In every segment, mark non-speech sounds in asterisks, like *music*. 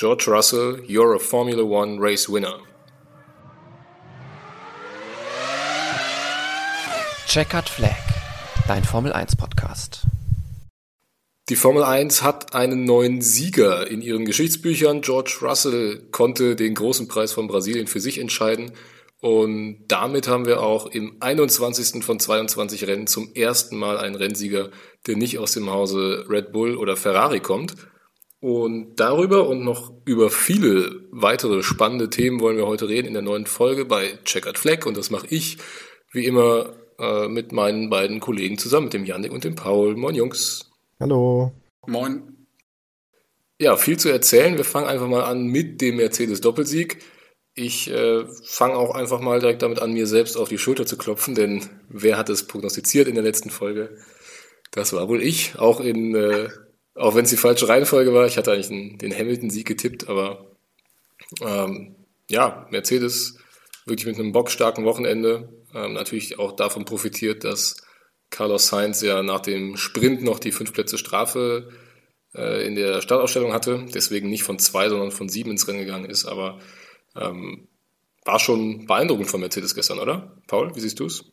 George Russell, you're a Formula One race winner. Checkered Flag, dein Formel 1 Podcast. Die Formel 1 hat einen neuen Sieger in ihren Geschichtsbüchern. George Russell konnte den großen Preis von Brasilien für sich entscheiden. Und damit haben wir auch im 21. von 22 Rennen zum ersten Mal einen Rennsieger, der nicht aus dem Hause Red Bull oder Ferrari kommt. Und darüber und noch über viele weitere spannende Themen wollen wir heute reden in der neuen Folge bei Checkered Flag. Und das mache ich wie immer äh, mit meinen beiden Kollegen zusammen, mit dem Yannick und dem Paul. Moin Jungs. Hallo. Moin. Ja, viel zu erzählen. Wir fangen einfach mal an mit dem Mercedes-Doppelsieg. Ich äh, fange auch einfach mal direkt damit an, mir selbst auf die Schulter zu klopfen, denn wer hat es prognostiziert in der letzten Folge? Das war wohl ich, auch in, äh, auch wenn es die falsche Reihenfolge war. Ich hatte eigentlich den, den Hamilton-Sieg getippt, aber ähm, ja, Mercedes wirklich mit einem bockstarken Wochenende ähm, natürlich auch davon profitiert, dass Carlos Sainz ja nach dem Sprint noch die fünf Plätze Strafe äh, in der Startausstellung hatte, deswegen nicht von zwei, sondern von sieben ins Rennen gegangen ist. Aber ähm, war schon beeindruckend von Mercedes gestern, oder? Paul, wie siehst du es?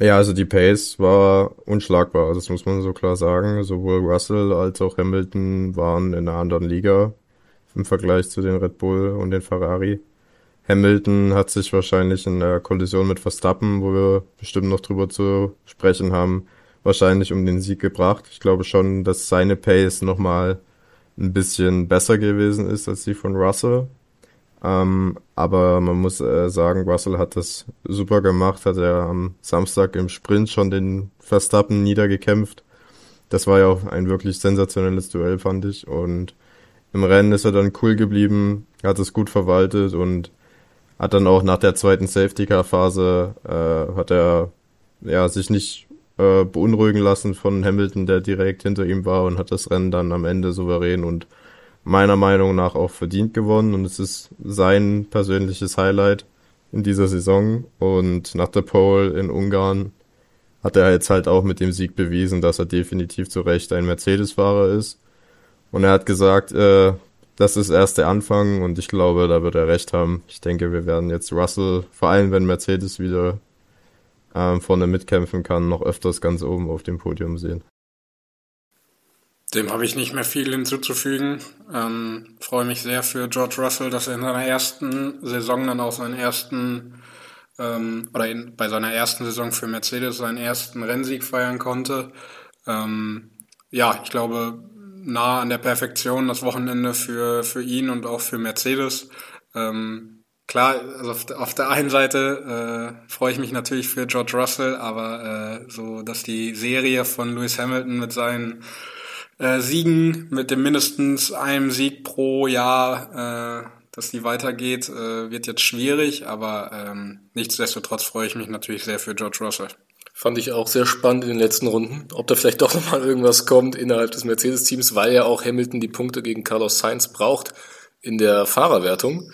Ja, also die Pace war unschlagbar, das muss man so klar sagen. Sowohl Russell als auch Hamilton waren in einer anderen Liga im Vergleich zu den Red Bull und den Ferrari. Hamilton hat sich wahrscheinlich in der Kollision mit Verstappen, wo wir bestimmt noch drüber zu sprechen haben, wahrscheinlich um den Sieg gebracht. Ich glaube schon, dass seine Pace nochmal ein bisschen besser gewesen ist als die von Russell. Ähm, aber man muss äh, sagen, Russell hat das super gemacht, hat er am Samstag im Sprint schon den Verstappen niedergekämpft. Das war ja auch ein wirklich sensationelles Duell, fand ich. Und im Rennen ist er dann cool geblieben, hat es gut verwaltet und hat dann auch nach der zweiten Safety-Car-Phase, äh, hat er ja, sich nicht äh, beunruhigen lassen von Hamilton, der direkt hinter ihm war und hat das Rennen dann am Ende souverän und meiner Meinung nach auch verdient gewonnen und es ist sein persönliches Highlight in dieser Saison und nach der Pole in Ungarn hat er jetzt halt auch mit dem Sieg bewiesen, dass er definitiv zu Recht ein Mercedes-Fahrer ist und er hat gesagt, äh, das ist erst der Anfang und ich glaube, da wird er recht haben. Ich denke, wir werden jetzt Russell, vor allem wenn Mercedes wieder ähm, vorne mitkämpfen kann, noch öfters ganz oben auf dem Podium sehen. Dem habe ich nicht mehr viel hinzuzufügen. Ähm, freue mich sehr für George Russell, dass er in seiner ersten Saison dann auch seinen ersten ähm, oder in, bei seiner ersten Saison für Mercedes seinen ersten Rennsieg feiern konnte. Ähm, ja, ich glaube, nah an der Perfektion das Wochenende für, für ihn und auch für Mercedes. Ähm, klar, also auf, auf der einen Seite äh, freue ich mich natürlich für George Russell, aber äh, so, dass die Serie von Lewis Hamilton mit seinen äh, Siegen, mit dem mindestens einem Sieg pro Jahr, äh, dass die weitergeht, äh, wird jetzt schwierig, aber ähm, nichtsdestotrotz freue ich mich natürlich sehr für George Russell. Fand ich auch sehr spannend in den letzten Runden, ob da vielleicht doch nochmal irgendwas kommt innerhalb des Mercedes-Teams, weil ja auch Hamilton die Punkte gegen Carlos Sainz braucht in der Fahrerwertung.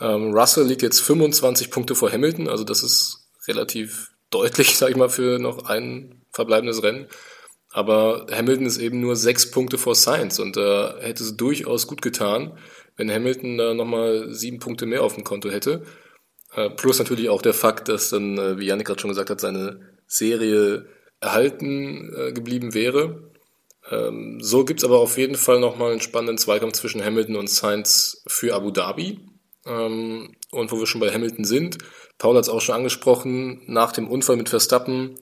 Ähm, Russell liegt jetzt 25 Punkte vor Hamilton, also das ist relativ deutlich, *laughs* sag ich mal, für noch ein verbleibendes Rennen. Aber Hamilton ist eben nur sechs Punkte vor Sainz und da äh, hätte es durchaus gut getan, wenn Hamilton da nochmal sieben Punkte mehr auf dem Konto hätte. Äh, plus natürlich auch der Fakt, dass dann, äh, wie Janik gerade schon gesagt hat, seine Serie erhalten äh, geblieben wäre. Ähm, so gibt's aber auf jeden Fall nochmal einen spannenden Zweikampf zwischen Hamilton und Sainz für Abu Dhabi. Ähm, und wo wir schon bei Hamilton sind, Paul hat es auch schon angesprochen, nach dem Unfall mit Verstappen,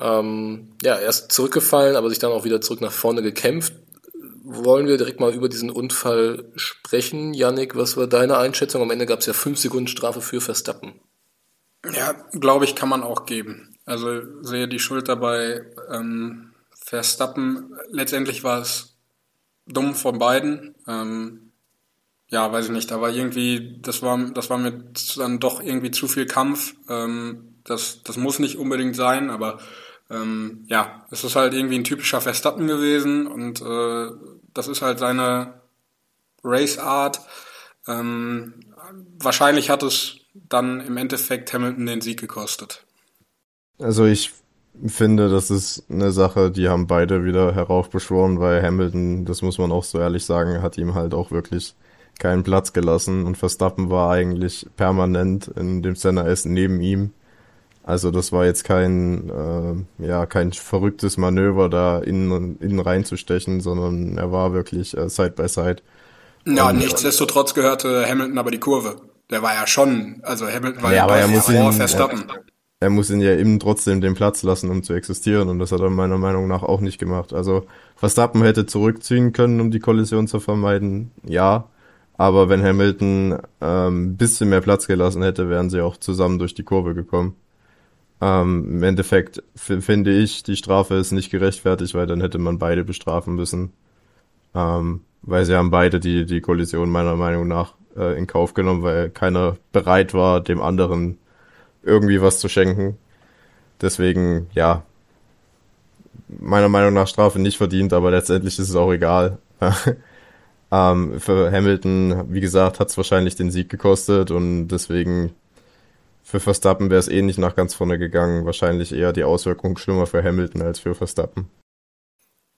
ähm, ja, erst zurückgefallen, aber sich dann auch wieder zurück nach vorne gekämpft. Wollen wir direkt mal über diesen Unfall sprechen? Yannick, was war deine Einschätzung? Am Ende gab es ja fünf Sekunden Strafe für Verstappen. Ja, glaube ich, kann man auch geben. Also sehe die Schuld dabei ähm, Verstappen. Letztendlich war es dumm von beiden. Ähm, ja, weiß ich nicht. War irgendwie, das war, das war mir dann doch irgendwie zu viel Kampf. Ähm, das, das muss nicht unbedingt sein, aber ähm, ja, es ist halt irgendwie ein typischer Verstappen gewesen und äh, das ist halt seine Race Art. Ähm, wahrscheinlich hat es dann im Endeffekt Hamilton den Sieg gekostet. Also ich finde, das ist eine Sache, die haben beide wieder heraufbeschworen, weil Hamilton, das muss man auch so ehrlich sagen, hat ihm halt auch wirklich keinen Platz gelassen und Verstappen war eigentlich permanent in dem Center S neben ihm. Also das war jetzt kein, äh, ja, kein verrücktes Manöver, da innen, innen reinzustechen, sondern er war wirklich äh, Side by Side. Ja, und, nichtsdestotrotz gehörte Hamilton aber die Kurve. Der war ja schon, also Hamilton war ja, aber er muss ihn, Verstappen. Er, er muss ihn ja eben trotzdem den Platz lassen, um zu existieren und das hat er meiner Meinung nach auch nicht gemacht. Also Verstappen hätte zurückziehen können, um die Kollision zu vermeiden, ja. Aber wenn Hamilton ähm, bisschen mehr Platz gelassen hätte, wären sie auch zusammen durch die Kurve gekommen. Ähm, Im Endeffekt finde ich, die Strafe ist nicht gerechtfertigt, weil dann hätte man beide bestrafen müssen. Ähm, weil sie haben beide die, die Kollision meiner Meinung nach äh, in Kauf genommen, weil keiner bereit war, dem anderen irgendwie was zu schenken. Deswegen, ja, meiner Meinung nach Strafe nicht verdient, aber letztendlich ist es auch egal. *laughs* ähm, für Hamilton, wie gesagt, hat es wahrscheinlich den Sieg gekostet und deswegen für Verstappen wäre es eh nicht nach ganz vorne gegangen. Wahrscheinlich eher die Auswirkungen schlimmer für Hamilton als für Verstappen.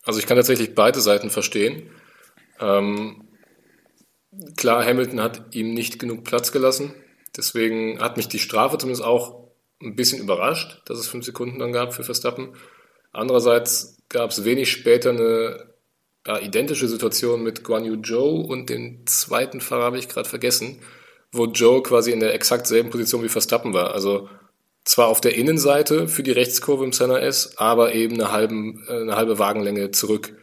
Also ich kann tatsächlich beide Seiten verstehen. Ähm, klar, Hamilton hat ihm nicht genug Platz gelassen. Deswegen hat mich die Strafe zumindest auch ein bisschen überrascht, dass es fünf Sekunden dann gab für Verstappen. Andererseits gab es wenig später eine ja, identische Situation mit Guan Yu Zhou und den zweiten Fahrer habe ich gerade vergessen wo Joe quasi in der exakt selben Position wie Verstappen war. Also zwar auf der Innenseite für die Rechtskurve im Center S, aber eben eine, halben, äh, eine halbe Wagenlänge zurück.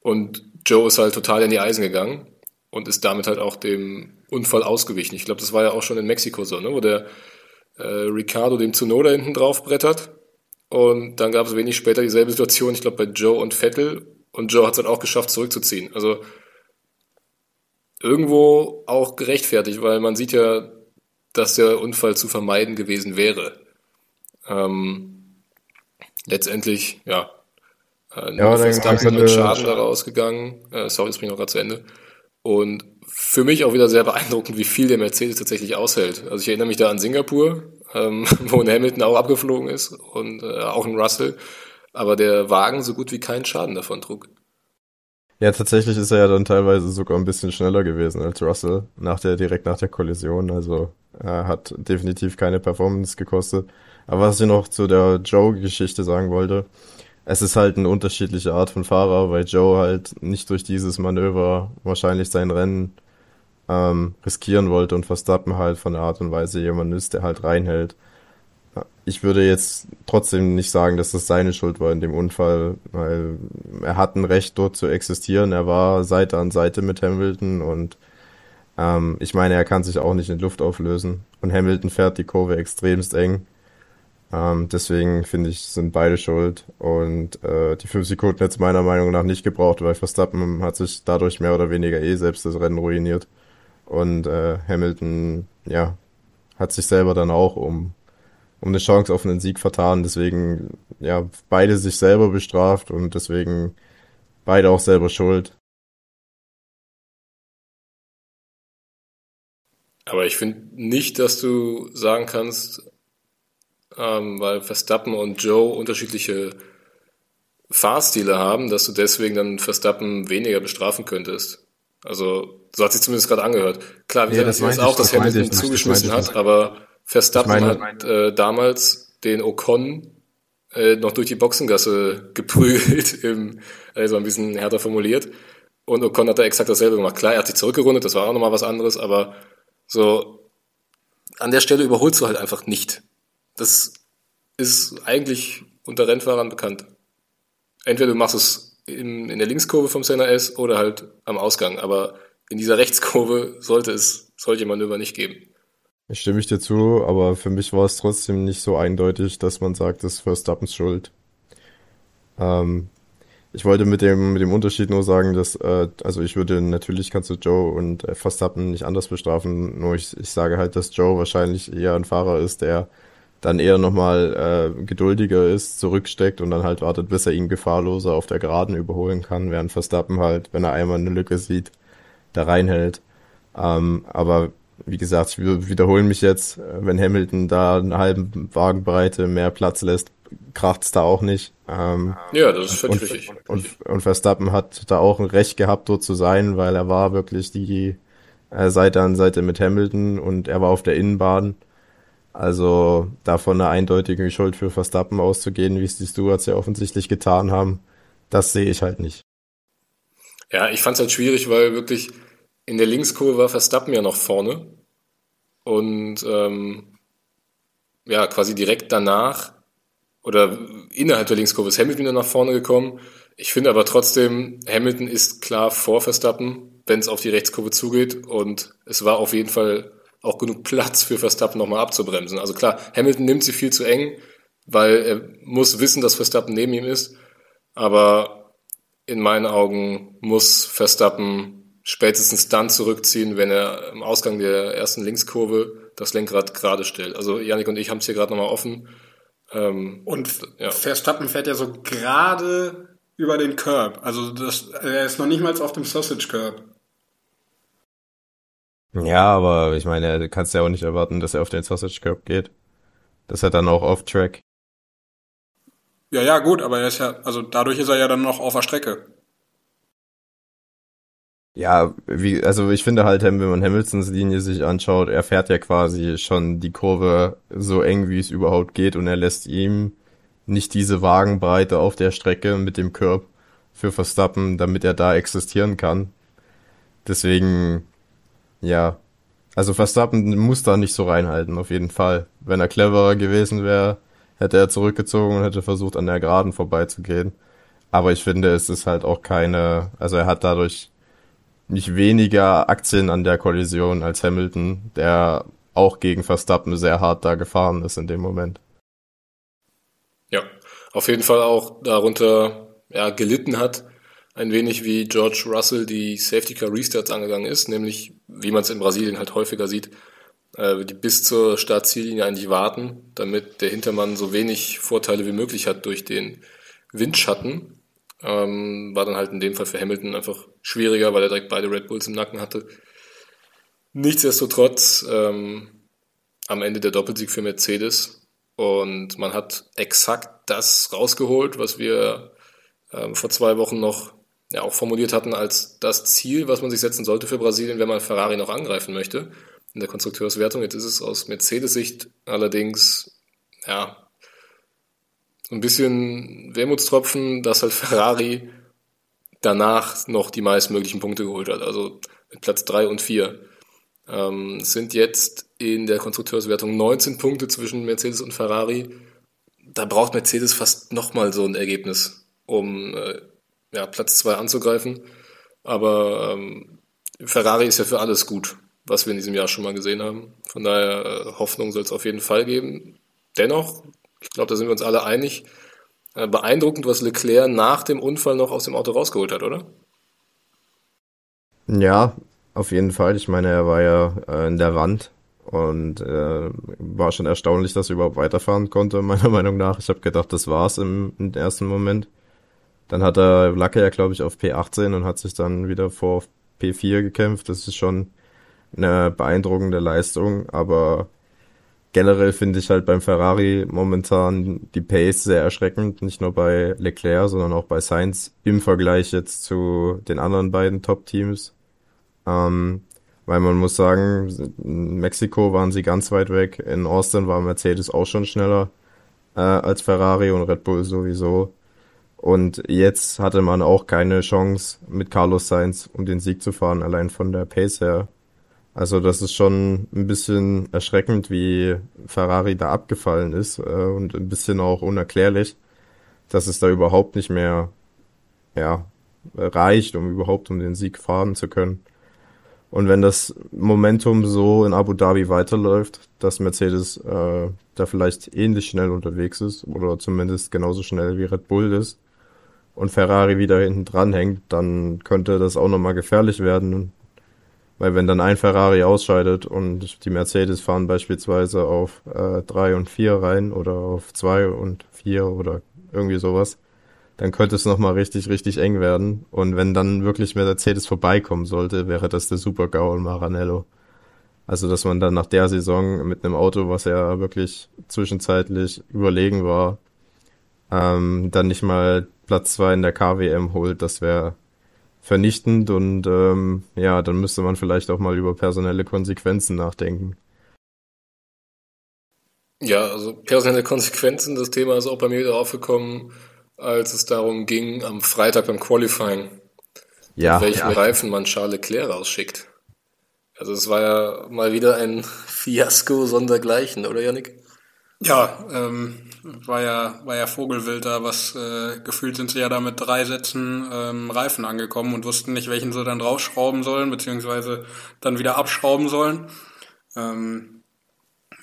Und Joe ist halt total in die Eisen gegangen und ist damit halt auch dem Unfall ausgewichen. Ich glaube, das war ja auch schon in Mexiko so, ne? wo der äh, Ricardo dem Tsunoda hinten drauf brettert. Und dann gab es wenig später dieselbe Situation, ich glaube, bei Joe und Vettel. Und Joe hat es halt auch geschafft, zurückzuziehen. Also irgendwo auch gerechtfertigt, weil man sieht ja, dass der Unfall zu vermeiden gewesen wäre. Ähm, letztendlich, ja, äh, ja, Verstappen mit Schaden daraus gegangen. Äh, sorry, das bringt noch gerade zu Ende. Und für mich auch wieder sehr beeindruckend, wie viel der Mercedes tatsächlich aushält. Also ich erinnere mich da an Singapur, ähm, *laughs* wo ein Hamilton auch abgeflogen ist und äh, auch ein Russell, aber der Wagen so gut wie keinen Schaden davon trug. Ja, tatsächlich ist er ja dann teilweise sogar ein bisschen schneller gewesen als Russell nach der direkt nach der Kollision. Also er hat definitiv keine Performance gekostet. Aber was ich noch zu der Joe-Geschichte sagen wollte, es ist halt eine unterschiedliche Art von Fahrer, weil Joe halt nicht durch dieses Manöver wahrscheinlich sein Rennen ähm, riskieren wollte und Verstappen halt von der Art und Weise jemand ist, der halt reinhält ich würde jetzt trotzdem nicht sagen, dass das seine Schuld war in dem Unfall, weil er hat ein Recht dort zu existieren. Er war Seite an Seite mit Hamilton und ähm, ich meine, er kann sich auch nicht in Luft auflösen. Und Hamilton fährt die Kurve extremst eng. Ähm, deswegen finde ich, sind beide schuld. Und äh, die fünf Sekunden jetzt meiner Meinung nach nicht gebraucht, weil Verstappen hat sich dadurch mehr oder weniger eh selbst das Rennen ruiniert. Und äh, Hamilton, ja, hat sich selber dann auch um um eine Chance auf einen Sieg vertan. Deswegen, ja, beide sich selber bestraft und deswegen beide auch selber schuld. Aber ich finde nicht, dass du sagen kannst, ähm, weil Verstappen und Joe unterschiedliche Fahrstile haben, dass du deswegen dann Verstappen weniger bestrafen könntest. Also, so hat sich zumindest gerade angehört. Klar, wir ja, sehen jetzt auch, dass Hamilton zugeschmissen hat, aber Verstappen ich meine, hat äh, damals den Ocon äh, noch durch die Boxengasse geprügelt, *laughs* im, also ein bisschen härter formuliert. Und Ocon hat da exakt dasselbe gemacht. Klar, er hat sich zurückgerundet, das war auch nochmal was anderes, aber so an der Stelle überholst du halt einfach nicht. Das ist eigentlich unter Rennfahrern bekannt. Entweder du machst es in, in der Linkskurve vom Senna S oder halt am Ausgang, aber in dieser Rechtskurve sollte es solche Manöver nicht geben. Ich stimme ich dir zu, aber für mich war es trotzdem nicht so eindeutig, dass man sagt, das ist Verstappens Schuld. Ähm, ich wollte mit dem, mit dem Unterschied nur sagen, dass, äh, also ich würde, natürlich kannst du Joe und äh, Verstappen nicht anders bestrafen, nur ich, ich sage halt, dass Joe wahrscheinlich eher ein Fahrer ist, der dann eher nochmal äh, geduldiger ist, zurücksteckt und dann halt wartet, bis er ihn gefahrloser auf der Geraden überholen kann, während Verstappen halt, wenn er einmal eine Lücke sieht, da reinhält. Ähm, aber wie gesagt, ich wiederhole mich jetzt, wenn Hamilton da eine halbe Wagenbreite mehr Platz lässt, kracht's da auch nicht. Ähm, ja, das ist völlig und, richtig. Und, und Verstappen hat da auch ein Recht gehabt, dort zu sein, weil er war wirklich die, äh, Seite an Seite mit Hamilton und er war auf der Innenbahn. Also davon eine eindeutige Schuld für Verstappen auszugehen, wie es die Stewards ja offensichtlich getan haben, das sehe ich halt nicht. Ja, ich fand es halt schwierig, weil wirklich in der Linkskurve war Verstappen ja noch vorne. Und ähm, ja, quasi direkt danach oder innerhalb der Linkskurve ist Hamilton wieder nach vorne gekommen. Ich finde aber trotzdem, Hamilton ist klar vor Verstappen, wenn es auf die Rechtskurve zugeht. Und es war auf jeden Fall auch genug Platz für Verstappen nochmal abzubremsen. Also klar, Hamilton nimmt sie viel zu eng, weil er muss wissen, dass Verstappen neben ihm ist. Aber in meinen Augen muss Verstappen spätestens dann zurückziehen, wenn er im Ausgang der ersten Linkskurve das Lenkrad gerade stellt. Also Janik und ich haben es hier gerade nochmal offen. Ähm, und ja. Verstappen fährt ja so gerade über den Curb. Also das, er ist noch nicht mal auf dem Sausage Curb. Ja, aber ich meine, du kannst ja auch nicht erwarten, dass er auf den Sausage Curb geht. Das ist er dann auch off-track. Ja, ja, gut, aber er ist ja, also dadurch ist er ja dann noch auf der Strecke. Ja, wie, also ich finde halt, wenn man Hamiltons Linie sich anschaut, er fährt ja quasi schon die Kurve so eng, wie es überhaupt geht und er lässt ihm nicht diese Wagenbreite auf der Strecke mit dem Curb für Verstappen, damit er da existieren kann. Deswegen, ja, also Verstappen muss da nicht so reinhalten, auf jeden Fall. Wenn er cleverer gewesen wäre, hätte er zurückgezogen und hätte versucht, an der Geraden vorbeizugehen. Aber ich finde, es ist halt auch keine, also er hat dadurch nicht weniger Aktien an der Kollision als Hamilton, der auch gegen Verstappen sehr hart da gefahren ist in dem Moment. Ja, auf jeden Fall auch darunter ja, gelitten hat, ein wenig wie George Russell die Safety Car Restarts angegangen ist, nämlich wie man es in Brasilien halt häufiger sieht, äh, die bis zur Startziellinie eigentlich warten, damit der Hintermann so wenig Vorteile wie möglich hat durch den Windschatten ähm, war dann halt in dem Fall für Hamilton einfach schwieriger, weil er direkt beide Red Bulls im Nacken hatte. Nichtsdestotrotz ähm, am Ende der Doppelsieg für Mercedes und man hat exakt das rausgeholt, was wir ähm, vor zwei Wochen noch ja, auch formuliert hatten als das Ziel, was man sich setzen sollte für Brasilien, wenn man Ferrari noch angreifen möchte in der Konstrukteurswertung. Jetzt ist es aus Mercedes-Sicht allerdings ja ein bisschen Wermutstropfen, dass halt Ferrari danach noch die meistmöglichen Punkte geholt hat, also mit Platz 3 und 4. Ähm, sind jetzt in der Konstrukteurswertung 19 Punkte zwischen Mercedes und Ferrari. Da braucht Mercedes fast nochmal so ein Ergebnis, um äh, ja, Platz 2 anzugreifen. Aber ähm, Ferrari ist ja für alles gut, was wir in diesem Jahr schon mal gesehen haben. Von daher äh, Hoffnung soll es auf jeden Fall geben. Dennoch ich glaube, da sind wir uns alle einig. Äh, beeindruckend, was Leclerc nach dem Unfall noch aus dem Auto rausgeholt hat, oder? Ja, auf jeden Fall. Ich meine, er war ja äh, in der Wand und äh, war schon erstaunlich, dass er überhaupt weiterfahren konnte, *laughs* meiner Meinung nach. Ich habe gedacht, das war's im, im ersten Moment. Dann hat er Lacke ja, glaube ich, auf P18 und hat sich dann wieder vor P4 gekämpft. Das ist schon eine beeindruckende Leistung, aber generell finde ich halt beim Ferrari momentan die Pace sehr erschreckend, nicht nur bei Leclerc, sondern auch bei Sainz im Vergleich jetzt zu den anderen beiden Top-Teams. Ähm, weil man muss sagen, in Mexiko waren sie ganz weit weg, in Austin war Mercedes auch schon schneller äh, als Ferrari und Red Bull sowieso. Und jetzt hatte man auch keine Chance mit Carlos Sainz um den Sieg zu fahren, allein von der Pace her. Also das ist schon ein bisschen erschreckend, wie Ferrari da abgefallen ist äh, und ein bisschen auch unerklärlich, dass es da überhaupt nicht mehr ja, reicht, um überhaupt um den Sieg fahren zu können. Und wenn das Momentum so in Abu Dhabi weiterläuft, dass Mercedes äh, da vielleicht ähnlich schnell unterwegs ist oder zumindest genauso schnell wie Red Bull ist und Ferrari wieder hinten dran hängt, dann könnte das auch nochmal gefährlich werden. Weil wenn dann ein Ferrari ausscheidet und die Mercedes fahren beispielsweise auf äh, 3 und 4 rein oder auf 2 und 4 oder irgendwie sowas, dann könnte es nochmal richtig, richtig eng werden. Und wenn dann wirklich Mercedes vorbeikommen sollte, wäre das der Super-GAU in Maranello. Also, dass man dann nach der Saison mit einem Auto, was ja wirklich zwischenzeitlich überlegen war, ähm, dann nicht mal Platz 2 in der KWM holt, das wäre vernichtend und ähm, ja, dann müsste man vielleicht auch mal über personelle Konsequenzen nachdenken. Ja, also personelle Konsequenzen, das Thema ist auch bei mir wieder aufgekommen, als es darum ging, am Freitag beim Qualifying, Ja, welchen ja. Reifen man Charles Leclerc rausschickt. Also es war ja mal wieder ein *laughs* Fiasko sondergleichen, oder Yannick? Ja, ähm, war ja, war ja Vogelwild da, was äh, gefühlt sind sie ja da mit drei Sätzen ähm, Reifen angekommen und wussten nicht, welchen sie dann draufschrauben sollen, beziehungsweise dann wieder abschrauben sollen. Ähm,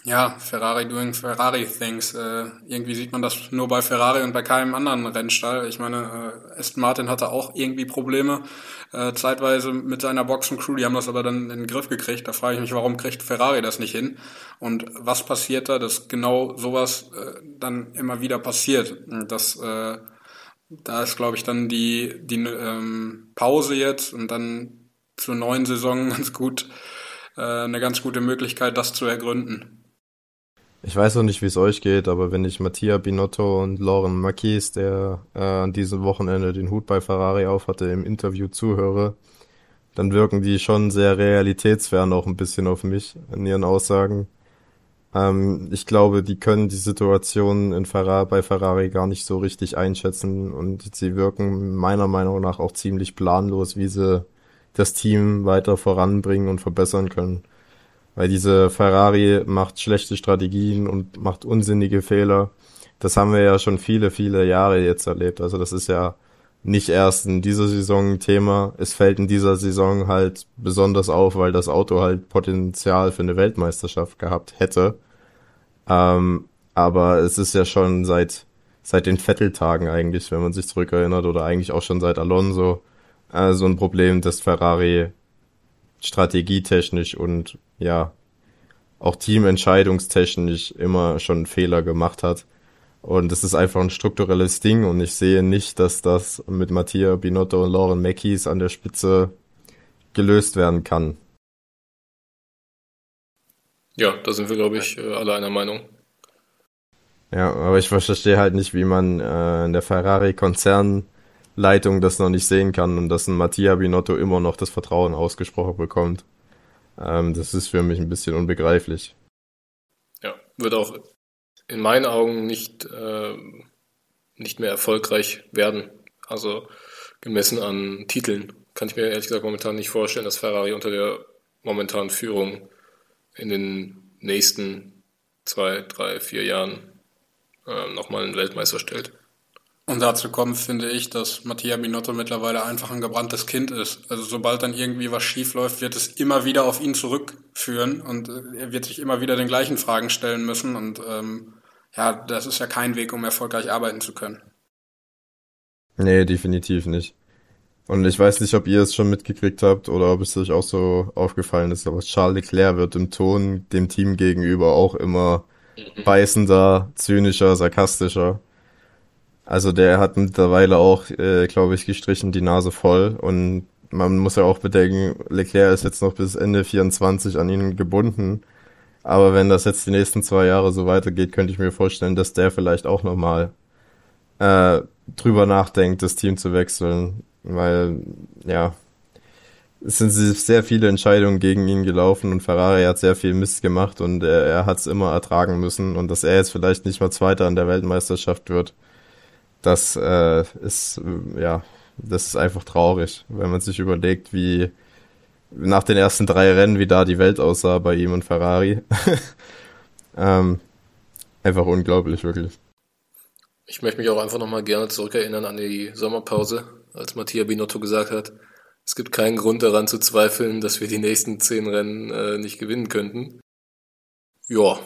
ja, Ferrari doing Ferrari things. Äh, irgendwie sieht man das nur bei Ferrari und bei keinem anderen Rennstall. Ich meine, äh, Aston Martin hatte auch irgendwie Probleme äh, zeitweise mit seiner Boxencrew. Die haben das aber dann in den Griff gekriegt. Da frage ich mich, warum kriegt Ferrari das nicht hin? Und was passiert da, dass genau sowas äh, dann immer wieder passiert? Das äh, da ist, glaube ich, dann die, die ähm, Pause jetzt und dann zur neuen Saison *laughs* ganz gut, äh, eine ganz gute Möglichkeit, das zu ergründen. Ich weiß noch nicht, wie es euch geht, aber wenn ich Mattia Binotto und Lauren Marquez, der äh, an diesem Wochenende den Hut bei Ferrari aufhatte, im Interview zuhöre, dann wirken die schon sehr realitätsfern auch ein bisschen auf mich in ihren Aussagen. Ähm, ich glaube, die können die Situation in Ferrari, bei Ferrari gar nicht so richtig einschätzen und sie wirken meiner Meinung nach auch ziemlich planlos, wie sie das Team weiter voranbringen und verbessern können. Weil diese Ferrari macht schlechte Strategien und macht unsinnige Fehler. Das haben wir ja schon viele, viele Jahre jetzt erlebt. Also das ist ja nicht erst in dieser Saison ein Thema. Es fällt in dieser Saison halt besonders auf, weil das Auto halt Potenzial für eine Weltmeisterschaft gehabt hätte. Ähm, aber es ist ja schon seit, seit den Vettel-Tagen eigentlich, wenn man sich zurückerinnert, oder eigentlich auch schon seit Alonso, äh, so ein Problem, dass Ferrari strategietechnisch und ja, auch teamentscheidungstechnisch immer schon Fehler gemacht hat. Und es ist einfach ein strukturelles Ding und ich sehe nicht, dass das mit Mattia Binotto und Lauren Mackies an der Spitze gelöst werden kann. Ja, da sind wir, glaube ich, äh, alle einer Meinung. Ja, aber ich verstehe halt nicht, wie man äh, in der Ferrari-Konzernleitung das noch nicht sehen kann und dass ein Mattia Binotto immer noch das Vertrauen ausgesprochen bekommt. Ähm, das ist für mich ein bisschen unbegreiflich. Ja, wird auch in meinen Augen nicht, äh, nicht mehr erfolgreich werden. Also gemessen an Titeln kann ich mir ehrlich gesagt momentan nicht vorstellen, dass Ferrari unter der momentanen Führung in den nächsten zwei, drei, vier Jahren äh, nochmal einen Weltmeister stellt. Und dazu kommt, finde ich, dass Mattia Binotto mittlerweile einfach ein gebranntes Kind ist. Also sobald dann irgendwie was schief läuft, wird es immer wieder auf ihn zurückführen und äh, er wird sich immer wieder den gleichen Fragen stellen müssen. Und ähm, ja, das ist ja kein Weg, um erfolgreich arbeiten zu können. Nee, definitiv nicht. Und ich weiß nicht, ob ihr es schon mitgekriegt habt oder ob es euch auch so aufgefallen ist, aber Charles Leclerc wird im Ton dem Team gegenüber auch immer beißender, zynischer, sarkastischer. Also der hat mittlerweile auch, äh, glaube ich, gestrichen die Nase voll und man muss ja auch bedenken, Leclerc ist jetzt noch bis Ende 24 an ihn gebunden. Aber wenn das jetzt die nächsten zwei Jahre so weitergeht, könnte ich mir vorstellen, dass der vielleicht auch nochmal äh, drüber nachdenkt, das Team zu wechseln. Weil, ja, es sind sehr viele Entscheidungen gegen ihn gelaufen und Ferrari hat sehr viel Mist gemacht und er, er hat es immer ertragen müssen. Und dass er jetzt vielleicht nicht mal Zweiter an der Weltmeisterschaft wird, das äh, ist, äh, ja, das ist einfach traurig, wenn man sich überlegt, wie nach den ersten drei Rennen, wie da die Welt aussah bei ihm und Ferrari. *laughs* ähm, einfach unglaublich, wirklich. Ich möchte mich auch einfach nochmal gerne zurückerinnern an die Sommerpause, als Mattia Binotto gesagt hat, es gibt keinen Grund daran zu zweifeln, dass wir die nächsten zehn Rennen äh, nicht gewinnen könnten. Ja,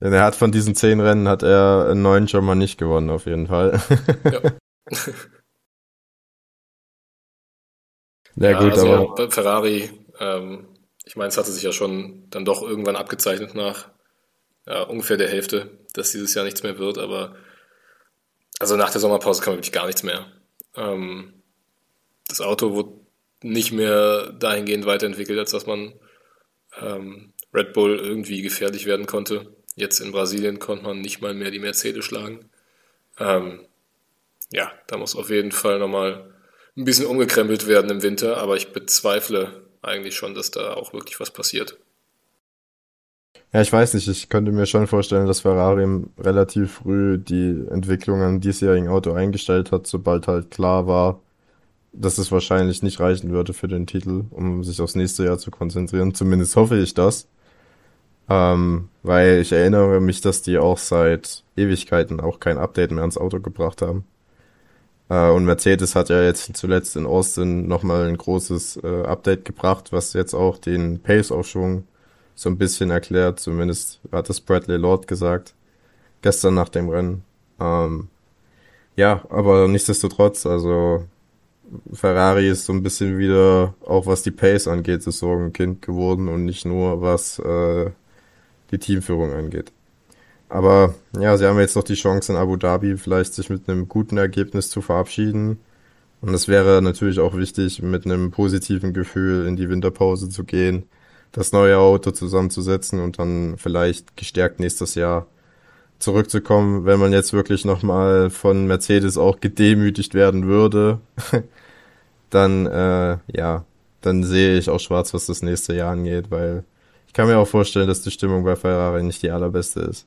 Denn er hat von diesen zehn Rennen hat er neun schon mal nicht gewonnen, auf jeden Fall. ja. *laughs* Ja, Ja, gut, also aber bei Ferrari, ähm, ich meine, es hatte sich ja schon dann doch irgendwann abgezeichnet nach ja, ungefähr der Hälfte, dass dieses Jahr nichts mehr wird, aber also nach der Sommerpause kam wirklich gar nichts mehr. Ähm, das Auto wurde nicht mehr dahingehend weiterentwickelt, als dass man ähm, Red Bull irgendwie gefährlich werden konnte. Jetzt in Brasilien konnte man nicht mal mehr die Mercedes schlagen. Ähm, ja, da muss auf jeden Fall nochmal ein bisschen umgekrempelt werden im Winter, aber ich bezweifle eigentlich schon, dass da auch wirklich was passiert. Ja, ich weiß nicht, ich könnte mir schon vorstellen, dass Ferrari relativ früh die Entwicklung an diesjährigen Auto eingestellt hat, sobald halt klar war, dass es wahrscheinlich nicht reichen würde für den Titel, um sich aufs nächste Jahr zu konzentrieren. Zumindest hoffe ich das. Ähm, weil ich erinnere mich, dass die auch seit Ewigkeiten auch kein Update mehr ans Auto gebracht haben. Äh, und Mercedes hat ja jetzt zuletzt in Austin nochmal ein großes äh, Update gebracht, was jetzt auch den Pace-Aufschwung so ein bisschen erklärt. Zumindest hat es Bradley Lord gesagt. Gestern nach dem Rennen. Ähm, ja, aber nichtsdestotrotz, also Ferrari ist so ein bisschen wieder, auch was die Pace angeht, das Sorgenkind geworden und nicht nur was äh, die Teamführung angeht. Aber ja, sie haben jetzt noch die Chance in Abu Dhabi vielleicht sich mit einem guten Ergebnis zu verabschieden. Und es wäre natürlich auch wichtig, mit einem positiven Gefühl in die Winterpause zu gehen, das neue Auto zusammenzusetzen und dann vielleicht gestärkt nächstes Jahr zurückzukommen, wenn man jetzt wirklich nochmal von Mercedes auch gedemütigt werden würde, *laughs* dann äh, ja, dann sehe ich auch schwarz, was das nächste Jahr angeht, weil kann mir auch vorstellen, dass die Stimmung bei Ferrari nicht die allerbeste ist.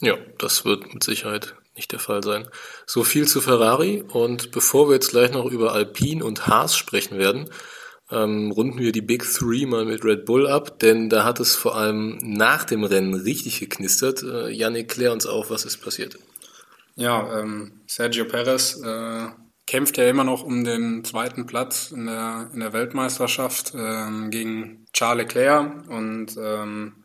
Ja, das wird mit Sicherheit nicht der Fall sein. So viel zu Ferrari und bevor wir jetzt gleich noch über Alpine und Haas sprechen werden, ähm, runden wir die Big Three mal mit Red Bull ab, denn da hat es vor allem nach dem Rennen richtig geknistert. Äh, Janik, klär uns auf, was ist passiert. Ja, ähm, Sergio Perez äh, kämpft ja immer noch um den zweiten Platz in der, in der Weltmeisterschaft ähm, gegen Charles Leclerc und ähm,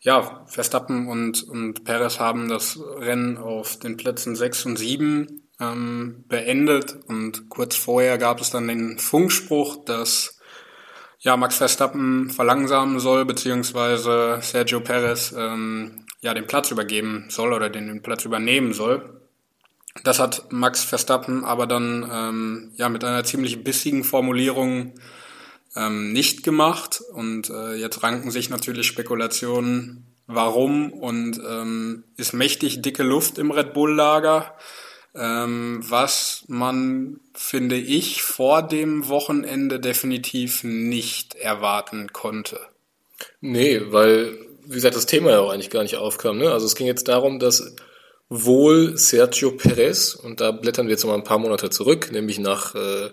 ja, Verstappen und, und Perez haben das Rennen auf den Plätzen 6 und 7 ähm, beendet und kurz vorher gab es dann den Funkspruch, dass ja, Max Verstappen verlangsamen soll, beziehungsweise Sergio Perez ähm, ja den Platz übergeben soll oder den, den Platz übernehmen soll. Das hat Max Verstappen aber dann ähm, ja mit einer ziemlich bissigen Formulierung ähm, nicht gemacht. Und äh, jetzt ranken sich natürlich Spekulationen, warum und ähm, ist mächtig dicke Luft im Red Bull-Lager, ähm, was man, finde ich, vor dem Wochenende definitiv nicht erwarten konnte. Nee, weil, wie gesagt, das Thema ja auch eigentlich gar nicht aufkam. Ne? Also es ging jetzt darum, dass wohl Sergio Perez, und da blättern wir jetzt mal ein paar Monate zurück, nämlich nach äh,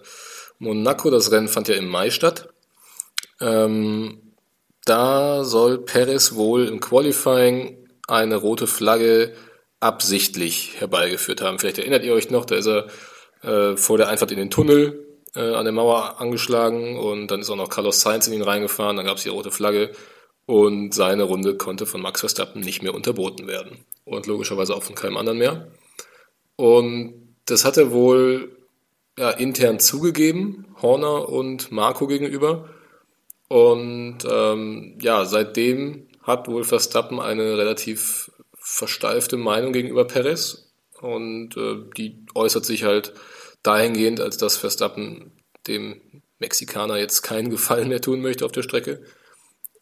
Monaco, das Rennen fand ja im Mai statt. Ähm, da soll Perez wohl im Qualifying eine rote Flagge absichtlich herbeigeführt haben. Vielleicht erinnert ihr euch noch, da ist er äh, vor der Einfahrt in den Tunnel äh, an der Mauer angeschlagen und dann ist auch noch Carlos Sainz in ihn reingefahren, dann gab es die rote Flagge und seine Runde konnte von Max Verstappen nicht mehr unterboten werden und logischerweise auch von keinem anderen mehr. Und das hat er wohl ja, intern zugegeben, Horner und Marco gegenüber. Und ähm, ja, seitdem hat wohl Verstappen eine relativ versteifte Meinung gegenüber Perez. Und äh, die äußert sich halt dahingehend, als dass Verstappen dem Mexikaner jetzt keinen Gefallen mehr tun möchte auf der Strecke.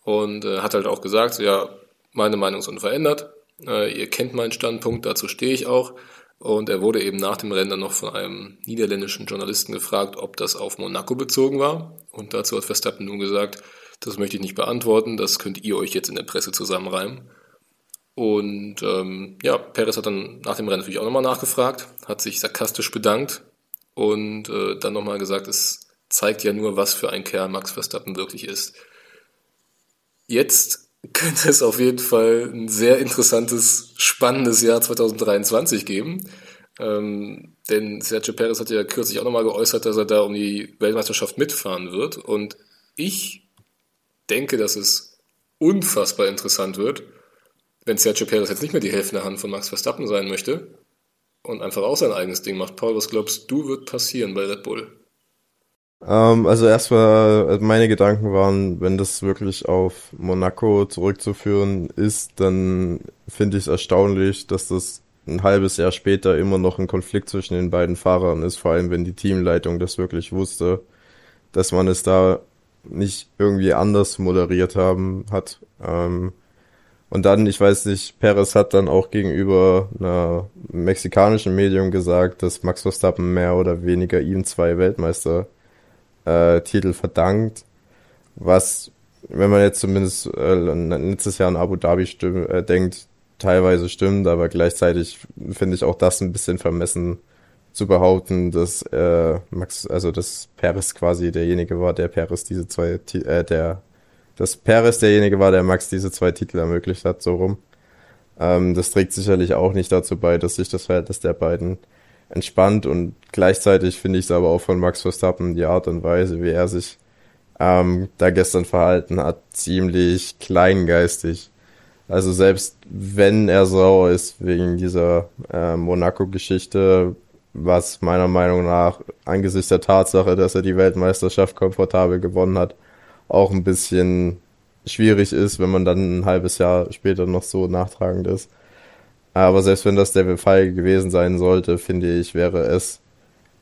Und äh, hat halt auch gesagt, ja, meine Meinung ist unverändert. Äh, ihr kennt meinen Standpunkt, dazu stehe ich auch. Und er wurde eben nach dem Rennen dann noch von einem niederländischen Journalisten gefragt, ob das auf Monaco bezogen war. Und dazu hat Verstappen nun gesagt, das möchte ich nicht beantworten, das könnt ihr euch jetzt in der Presse zusammenreimen. Und ähm, ja, Perez hat dann nach dem Rennen natürlich auch nochmal nachgefragt, hat sich sarkastisch bedankt und äh, dann nochmal gesagt, es zeigt ja nur, was für ein Kerl Max Verstappen wirklich ist. Jetzt könnte es auf jeden Fall ein sehr interessantes, spannendes Jahr 2023 geben. Ähm, denn Sergio Perez hat ja kürzlich auch nochmal geäußert, dass er da um die Weltmeisterschaft mitfahren wird. Und ich denke, dass es unfassbar interessant wird, wenn Sergio Perez jetzt nicht mehr die Hälfte der Hand von Max Verstappen sein möchte und einfach auch sein eigenes Ding macht. Paul, was glaubst du, wird passieren bei Red Bull? Ähm, also erstmal, also meine Gedanken waren, wenn das wirklich auf Monaco zurückzuführen ist, dann finde ich es erstaunlich, dass das ein halbes Jahr später immer noch ein Konflikt zwischen den beiden Fahrern ist, vor allem wenn die Teamleitung das wirklich wusste, dass man es da nicht irgendwie anders moderiert haben hat. Ähm, Und dann, ich weiß nicht, Perez hat dann auch gegenüber einer mexikanischen Medium gesagt, dass Max Verstappen mehr oder weniger ihm zwei Weltmeistertitel äh, verdankt. Was, wenn man jetzt zumindest äh, letztes Jahr in Abu Dhabi stimm, äh, denkt, teilweise stimmt, aber gleichzeitig finde ich auch das ein bisschen vermessen zu behaupten, dass äh, Max, also dass Perez quasi derjenige war, der Perez diese zwei, äh, der dass Perez derjenige war, der Max diese zwei Titel ermöglicht hat, so rum. Ähm, das trägt sicherlich auch nicht dazu bei, dass sich das Verhältnis der beiden entspannt und gleichzeitig finde ich es aber auch von Max Verstappen die Art und Weise, wie er sich ähm, da gestern verhalten hat, ziemlich kleingeistig. Also selbst wenn er sauer ist wegen dieser äh, Monaco-Geschichte, was meiner Meinung nach angesichts der Tatsache, dass er die Weltmeisterschaft komfortabel gewonnen hat, auch ein bisschen schwierig ist, wenn man dann ein halbes Jahr später noch so nachtragend ist. Aber selbst wenn das der Fall gewesen sein sollte, finde ich, wäre es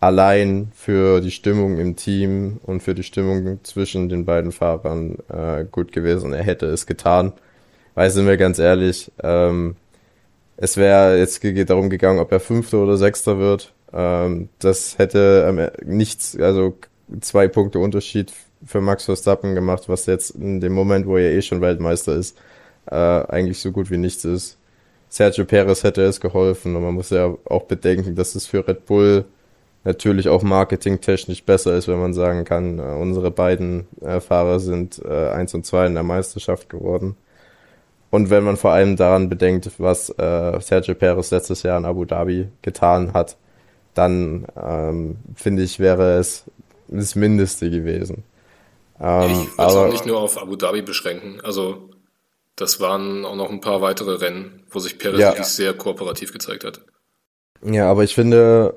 allein für die Stimmung im Team und für die Stimmung zwischen den beiden Fahrern äh, gut gewesen. Er hätte es getan. Weil sind wir ganz ehrlich, ähm, es wäre jetzt darum gegangen, ob er Fünfter oder Sechster wird. Ähm, das hätte ähm, nichts, also zwei Punkte Unterschied für Max Verstappen gemacht, was jetzt in dem Moment, wo er eh schon Weltmeister ist, äh, eigentlich so gut wie nichts ist. Sergio Perez hätte es geholfen und man muss ja auch bedenken, dass es für Red Bull natürlich auch marketingtechnisch besser ist, wenn man sagen kann, äh, unsere beiden äh, Fahrer sind äh, 1 und 2 in der Meisterschaft geworden. Und wenn man vor allem daran bedenkt, was äh, Sergio Perez letztes Jahr in Abu Dhabi getan hat, dann ähm, finde ich, wäre es das Mindeste gewesen. Ähm, ich würde es auch nicht nur auf Abu Dhabi beschränken. Also das waren auch noch ein paar weitere Rennen, wo sich Perez ja. wirklich sehr kooperativ gezeigt hat. Ja, aber ich finde,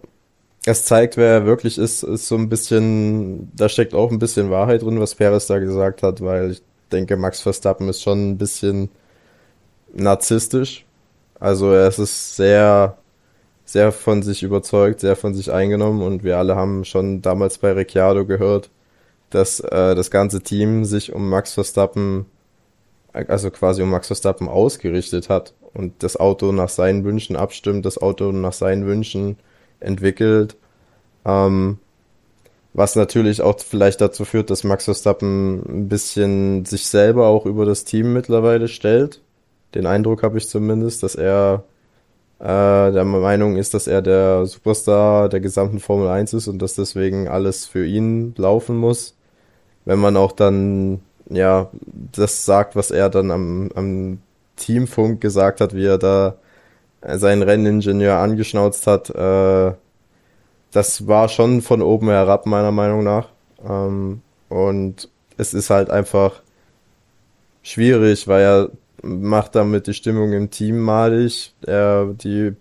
es zeigt, wer er wirklich ist, ist so ein bisschen, da steckt auch ein bisschen Wahrheit drin, was Perez da gesagt hat, weil ich denke, Max Verstappen ist schon ein bisschen narzisstisch. Also er ist sehr, sehr von sich überzeugt, sehr von sich eingenommen und wir alle haben schon damals bei Ricciardo gehört, dass äh, das ganze Team sich um Max Verstappen, also quasi um Max Verstappen ausgerichtet hat und das Auto nach seinen Wünschen abstimmt, das Auto nach seinen Wünschen entwickelt. Ähm, was natürlich auch vielleicht dazu führt, dass Max Verstappen ein bisschen sich selber auch über das Team mittlerweile stellt. Den Eindruck habe ich zumindest, dass er äh, der Meinung ist, dass er der Superstar der gesamten Formel 1 ist und dass deswegen alles für ihn laufen muss wenn man auch dann, ja, das sagt, was er dann am, am Teamfunk gesagt hat, wie er da seinen Renningenieur angeschnauzt hat, äh, das war schon von oben herab, meiner Meinung nach. Ähm, und es ist halt einfach schwierig, weil er macht damit die Stimmung im Team malig. Er, die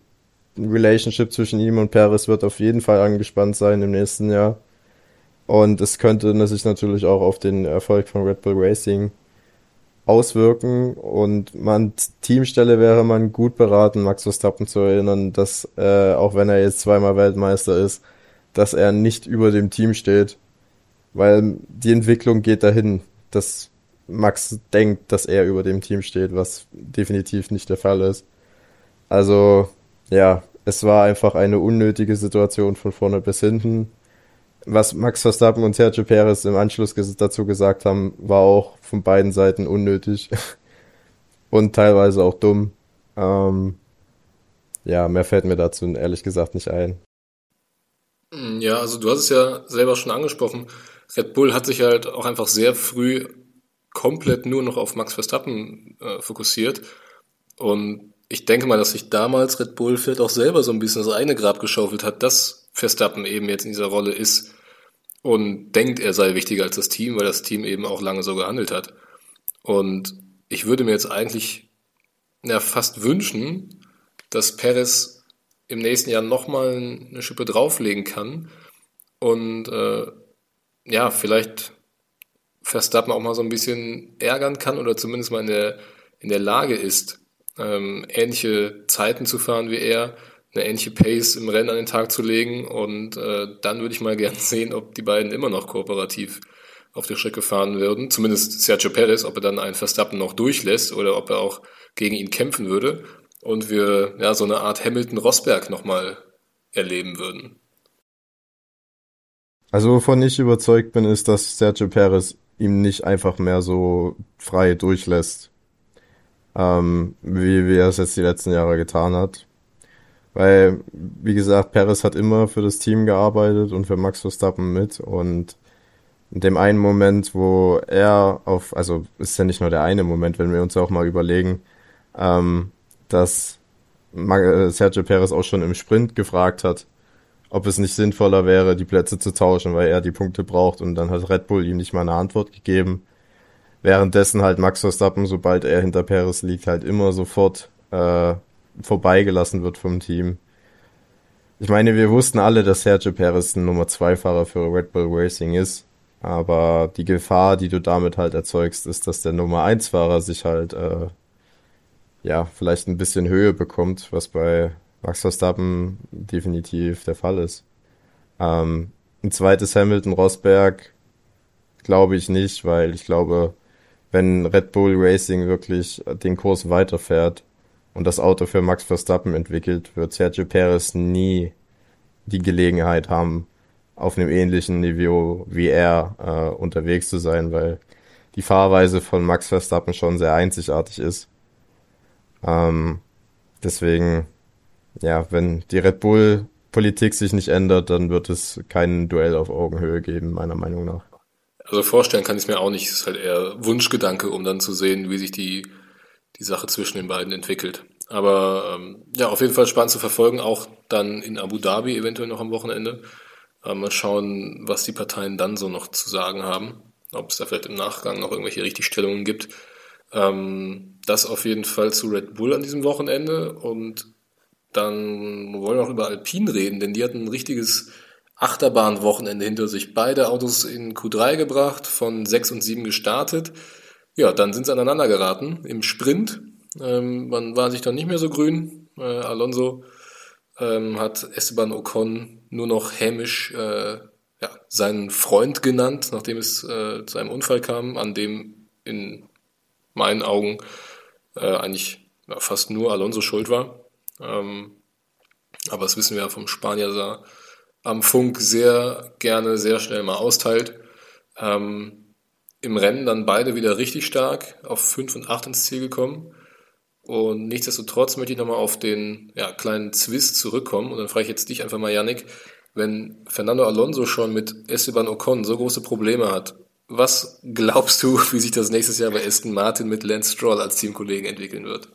Relationship zwischen ihm und Paris wird auf jeden Fall angespannt sein im nächsten Jahr. Und es könnte sich natürlich auch auf den Erfolg von Red Bull Racing auswirken. Und man Teamstelle wäre man gut beraten, Max Verstappen zu erinnern, dass äh, auch wenn er jetzt zweimal Weltmeister ist, dass er nicht über dem Team steht, weil die Entwicklung geht dahin, dass Max denkt, dass er über dem Team steht, was definitiv nicht der Fall ist. Also ja, es war einfach eine unnötige Situation von vorne bis hinten was Max Verstappen und Sergio Perez im Anschluss dazu gesagt haben, war auch von beiden Seiten unnötig *laughs* und teilweise auch dumm. Ähm, ja, mehr fällt mir dazu ehrlich gesagt nicht ein. Mm, ja, also du hast es ja selber schon angesprochen. Red Bull hat sich halt auch einfach sehr früh komplett nur noch auf Max Verstappen äh, fokussiert. Und ich denke mal, dass sich damals Red Bull vielleicht auch selber so ein bisschen das eigene Grab geschaufelt hat, dass Verstappen eben jetzt in dieser Rolle ist und denkt, er sei wichtiger als das Team, weil das Team eben auch lange so gehandelt hat. Und ich würde mir jetzt eigentlich ja, fast wünschen, dass Perez im nächsten Jahr nochmal eine Schippe drauflegen kann und äh, ja, vielleicht Verstappen auch mal so ein bisschen ärgern kann oder zumindest mal in der, in der Lage ist, ähm, ähnliche Zeiten zu fahren wie er, eine ähnliche Pace im Rennen an den Tag zu legen. Und äh, dann würde ich mal gerne *laughs* sehen, ob die beiden immer noch kooperativ auf der Strecke fahren würden. Zumindest Sergio Perez, ob er dann einen Verstappen noch durchlässt oder ob er auch gegen ihn kämpfen würde. Und wir ja so eine Art Hamilton-Rosberg nochmal erleben würden. Also wovon ich überzeugt bin, ist, dass Sergio Perez ihm nicht einfach mehr so frei durchlässt, ähm, wie, wie er es jetzt die letzten Jahre getan hat. Weil, wie gesagt, Perez hat immer für das Team gearbeitet und für Max Verstappen mit und in dem einen Moment, wo er auf, also ist ja nicht nur der eine Moment, wenn wir uns auch mal überlegen, ähm, dass äh, Sergio Perez auch schon im Sprint gefragt hat, ob es nicht sinnvoller wäre, die Plätze zu tauschen, weil er die Punkte braucht und dann hat Red Bull ihm nicht mal eine Antwort gegeben. Währenddessen halt Max Verstappen, sobald er hinter Perez liegt, halt immer sofort äh, vorbeigelassen wird vom Team. Ich meine, wir wussten alle, dass Sergio Perez ein Nummer 2 Fahrer für Red Bull Racing ist. Aber die Gefahr, die du damit halt erzeugst, ist, dass der Nummer 1 Fahrer sich halt, äh, ja, vielleicht ein bisschen Höhe bekommt, was bei Max Verstappen definitiv der Fall ist. Ähm, ein zweites Hamilton Rosberg glaube ich nicht, weil ich glaube, wenn Red Bull Racing wirklich den Kurs weiterfährt und das Auto für Max Verstappen entwickelt, wird Sergio Perez nie die Gelegenheit haben, auf einem ähnlichen Niveau wie er äh, unterwegs zu sein, weil die Fahrweise von Max Verstappen schon sehr einzigartig ist. Ähm, deswegen, ja, wenn die Red Bull Politik sich nicht ändert, dann wird es kein Duell auf Augenhöhe geben, meiner Meinung nach. Also vorstellen kann ich es mir auch nicht. Es ist halt eher Wunschgedanke, um dann zu sehen, wie sich die, die Sache zwischen den beiden entwickelt. Aber ähm, ja, auf jeden Fall spannend zu verfolgen, auch dann in Abu Dhabi eventuell noch am Wochenende. Äh, mal schauen, was die Parteien dann so noch zu sagen haben. Ob es da vielleicht im Nachgang noch irgendwelche Richtigstellungen gibt. Ähm, das auf jeden Fall zu Red Bull an diesem Wochenende. Und dann wollen wir auch über Alpine reden, denn die hatten ein richtiges Achterbahnwochenende hinter sich. Beide Autos in Q3 gebracht, von 6 und 7 gestartet. Ja, dann sind sie aneinander geraten im Sprint. Ähm, man war sich dann nicht mehr so grün. Äh, Alonso ähm, hat Esteban Ocon nur noch hämisch äh, ja, seinen Freund genannt, nachdem es äh, zu einem Unfall kam, an dem in meinen Augen äh, eigentlich ja, fast nur Alonso schuld war. Ähm, aber das wissen wir ja vom Spanier, der am Funk sehr gerne, sehr schnell mal austeilt. Ähm, Im Rennen dann beide wieder richtig stark auf 5 und 8 ins Ziel gekommen. Und nichtsdestotrotz möchte ich nochmal auf den ja, kleinen Zwist zurückkommen. Und dann frage ich jetzt dich einfach mal, Yannick, wenn Fernando Alonso schon mit Esteban Ocon so große Probleme hat, was glaubst du, wie sich das nächstes Jahr bei Aston Martin mit Lance Stroll als Teamkollegen entwickeln wird?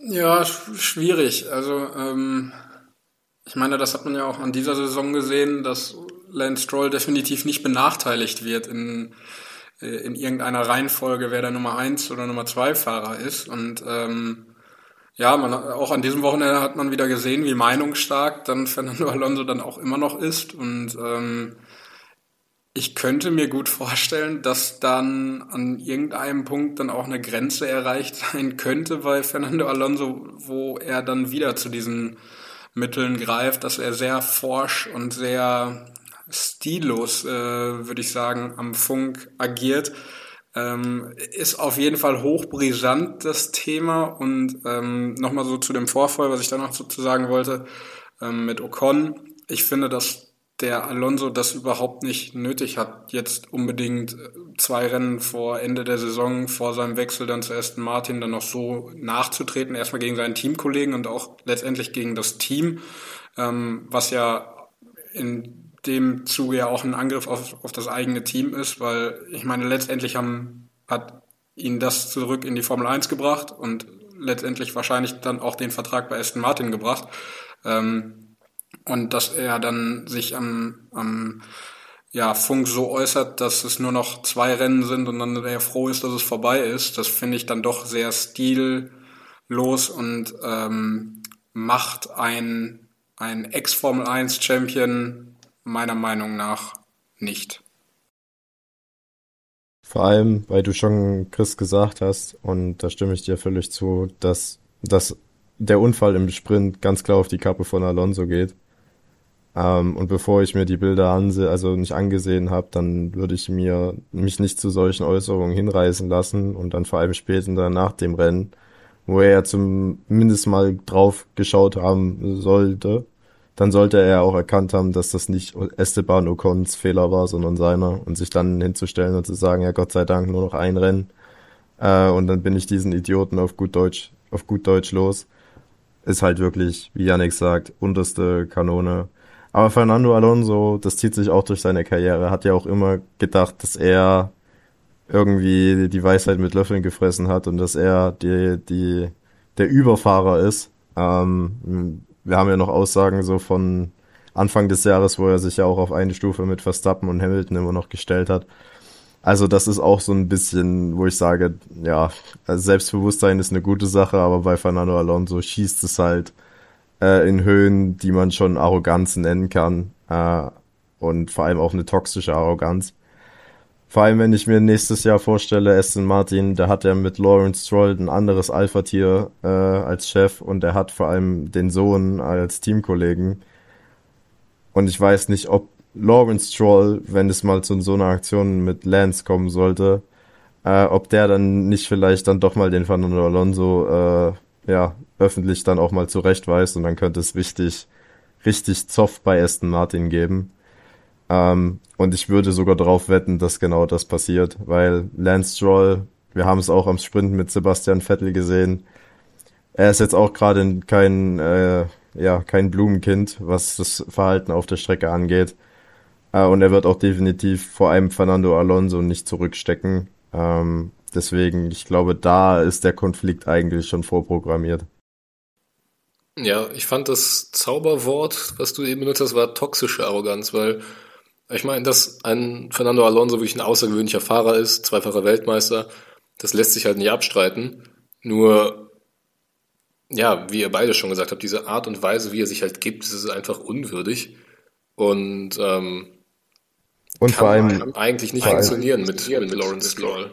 Ja, schwierig. Also, ähm, ich meine, das hat man ja auch an dieser Saison gesehen, dass Lance Stroll definitiv nicht benachteiligt wird in in irgendeiner Reihenfolge, wer der Nummer eins oder Nummer zwei Fahrer ist. Und ähm, ja, man, auch an diesem Wochenende hat man wieder gesehen, wie meinungsstark dann Fernando Alonso dann auch immer noch ist. Und ähm, ich könnte mir gut vorstellen, dass dann an irgendeinem Punkt dann auch eine Grenze erreicht sein könnte bei Fernando Alonso, wo er dann wieder zu diesen Mitteln greift, dass er sehr forsch und sehr stillos, äh, würde ich sagen, am Funk agiert. Ähm, ist auf jeden Fall hochbrisant, das Thema. Und ähm, nochmal so zu dem Vorfall, was ich da noch so sagen wollte, ähm, mit Ocon. Ich finde, dass der Alonso das überhaupt nicht nötig hat, jetzt unbedingt äh, zwei Rennen vor Ende der Saison, vor seinem Wechsel dann zu Aston Martin, dann noch so nachzutreten. Erstmal gegen seinen Teamkollegen und auch letztendlich gegen das Team, ähm, was ja in dem Zuge ja auch ein Angriff auf, auf das eigene Team ist, weil ich meine, letztendlich haben, hat ihn das zurück in die Formel 1 gebracht und letztendlich wahrscheinlich dann auch den Vertrag bei Aston Martin gebracht. Ähm, und dass er dann sich am, am ja, Funk so äußert, dass es nur noch zwei Rennen sind und dann er froh ist, dass es vorbei ist, das finde ich dann doch sehr stillos und ähm, macht ein, ein Ex-Formel 1 Champion meiner Meinung nach nicht. Vor allem, weil du schon Chris gesagt hast, und da stimme ich dir völlig zu, dass, dass der Unfall im Sprint ganz klar auf die Kappe von Alonso geht. Ähm, und bevor ich mir die Bilder ansehe, also nicht angesehen habe, dann würde ich mir mich nicht zu solchen Äußerungen hinreißen lassen und dann vor allem später nach dem Rennen, wo er ja zumindest mal drauf geschaut haben sollte, dann sollte er auch erkannt haben, dass das nicht Esteban Ocons Fehler war, sondern seiner. Und sich dann hinzustellen und zu sagen, ja Gott sei Dank nur noch ein Rennen. Äh, und dann bin ich diesen Idioten auf gut Deutsch, auf gut Deutsch los, ist halt wirklich, wie Yannick sagt, unterste Kanone. Aber Fernando Alonso, das zieht sich auch durch seine Karriere, hat ja auch immer gedacht, dass er irgendwie die Weisheit mit Löffeln gefressen hat und dass er die, die, der Überfahrer ist. Ähm, wir haben ja noch Aussagen so von Anfang des Jahres, wo er sich ja auch auf eine Stufe mit Verstappen und Hamilton immer noch gestellt hat. Also das ist auch so ein bisschen, wo ich sage, ja, also Selbstbewusstsein ist eine gute Sache, aber bei Fernando Alonso schießt es halt äh, in Höhen, die man schon Arroganz nennen kann. Äh, und vor allem auch eine toxische Arroganz. Vor allem, wenn ich mir nächstes Jahr vorstelle, Aston Martin, der hat ja mit Lawrence Stroll ein anderes Alpha-Tier äh, als Chef und er hat vor allem den Sohn als Teamkollegen. Und ich weiß nicht, ob Lawrence Stroll, wenn es mal zu so einer Aktion mit Lance kommen sollte, äh, ob der dann nicht vielleicht dann doch mal den Fernando Alonso äh, ja, öffentlich dann auch mal zurechtweist und dann könnte es richtig, richtig Zoff bei Aston Martin geben. Ähm, und ich würde sogar darauf wetten, dass genau das passiert, weil Lance Stroll, wir haben es auch am Sprint mit Sebastian Vettel gesehen, er ist jetzt auch gerade kein, äh, ja, kein Blumenkind, was das Verhalten auf der Strecke angeht. Äh, und er wird auch definitiv vor allem Fernando Alonso nicht zurückstecken. Ähm, Deswegen, ich glaube, da ist der Konflikt eigentlich schon vorprogrammiert. Ja, ich fand das Zauberwort, was du eben benutzt hast, war toxische Arroganz, weil ich meine, dass ein Fernando Alonso wirklich ein außergewöhnlicher Fahrer ist, zweifacher Weltmeister, das lässt sich halt nicht abstreiten. Nur, ja, wie ihr beide schon gesagt habt, diese Art und Weise, wie er sich halt gibt, das ist einfach unwürdig. Und, ähm, und vor allem eigentlich nicht funktionieren mit, mit Lawrence Stroll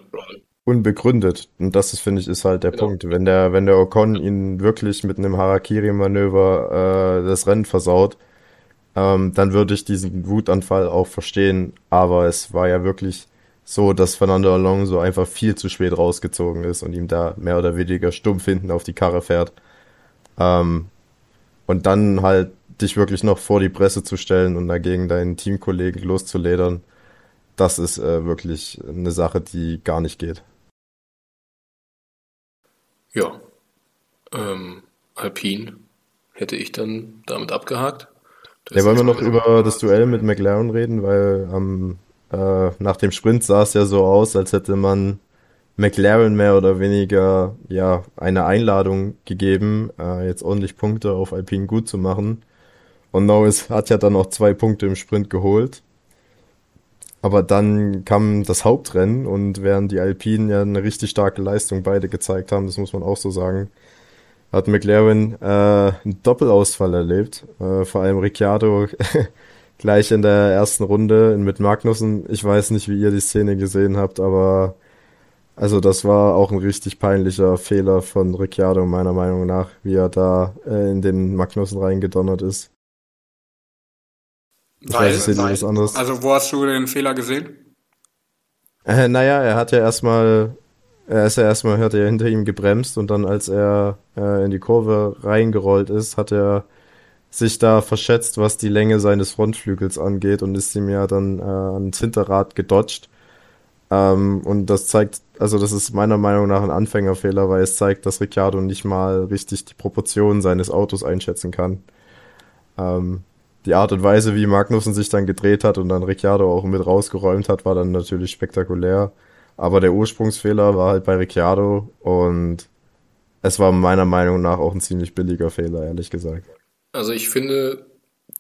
unbegründet. Und das ist, finde ich, ist halt der genau. Punkt. Wenn der, wenn der Ocon ihn wirklich mit einem Harakiri-Manöver äh, das Rennen versaut, ähm, dann würde ich diesen Wutanfall auch verstehen. Aber es war ja wirklich so, dass Fernando Alonso einfach viel zu spät rausgezogen ist und ihm da mehr oder weniger stumpf hinten auf die Karre fährt. Ähm, und dann halt dich wirklich noch vor die Presse zu stellen und dagegen deinen Teamkollegen loszuledern, das ist äh, wirklich eine Sache, die gar nicht geht. Ja. Ähm, Alpine hätte ich dann damit abgehakt. Ja, wollen wir noch über das Duell mit McLaren reden, weil ähm, äh, nach dem Sprint sah es ja so aus, als hätte man McLaren mehr oder weniger ja eine Einladung gegeben, äh, jetzt ordentlich Punkte auf Alpine gut zu machen. Und Norris hat ja dann auch zwei Punkte im Sprint geholt. Aber dann kam das Hauptrennen und während die Alpinen ja eine richtig starke Leistung beide gezeigt haben, das muss man auch so sagen, hat McLaren äh, einen Doppelausfall erlebt. Äh, vor allem Ricciardo *laughs* gleich in der ersten Runde mit Magnussen. Ich weiß nicht, wie ihr die Szene gesehen habt, aber also das war auch ein richtig peinlicher Fehler von Ricciardo meiner Meinung nach, wie er da äh, in den Magnussen reingedonnert ist. Weil, weiß, weil, was anderes. Also wo hast du den Fehler gesehen? Äh, naja, er hat ja erstmal, er ist ja erstmal, hat er hinter ihm gebremst und dann als er äh, in die Kurve reingerollt ist, hat er sich da verschätzt, was die Länge seines Frontflügels angeht und ist ihm ja dann äh, ans Hinterrad gedodged. Ähm, und das zeigt, also das ist meiner Meinung nach ein Anfängerfehler, weil es zeigt, dass Ricciardo nicht mal richtig die Proportionen seines Autos einschätzen kann. Ähm, die Art und Weise, wie Magnussen sich dann gedreht hat und dann Ricciardo auch mit rausgeräumt hat, war dann natürlich spektakulär. Aber der Ursprungsfehler war halt bei Ricciardo und es war meiner Meinung nach auch ein ziemlich billiger Fehler, ehrlich gesagt. Also ich finde,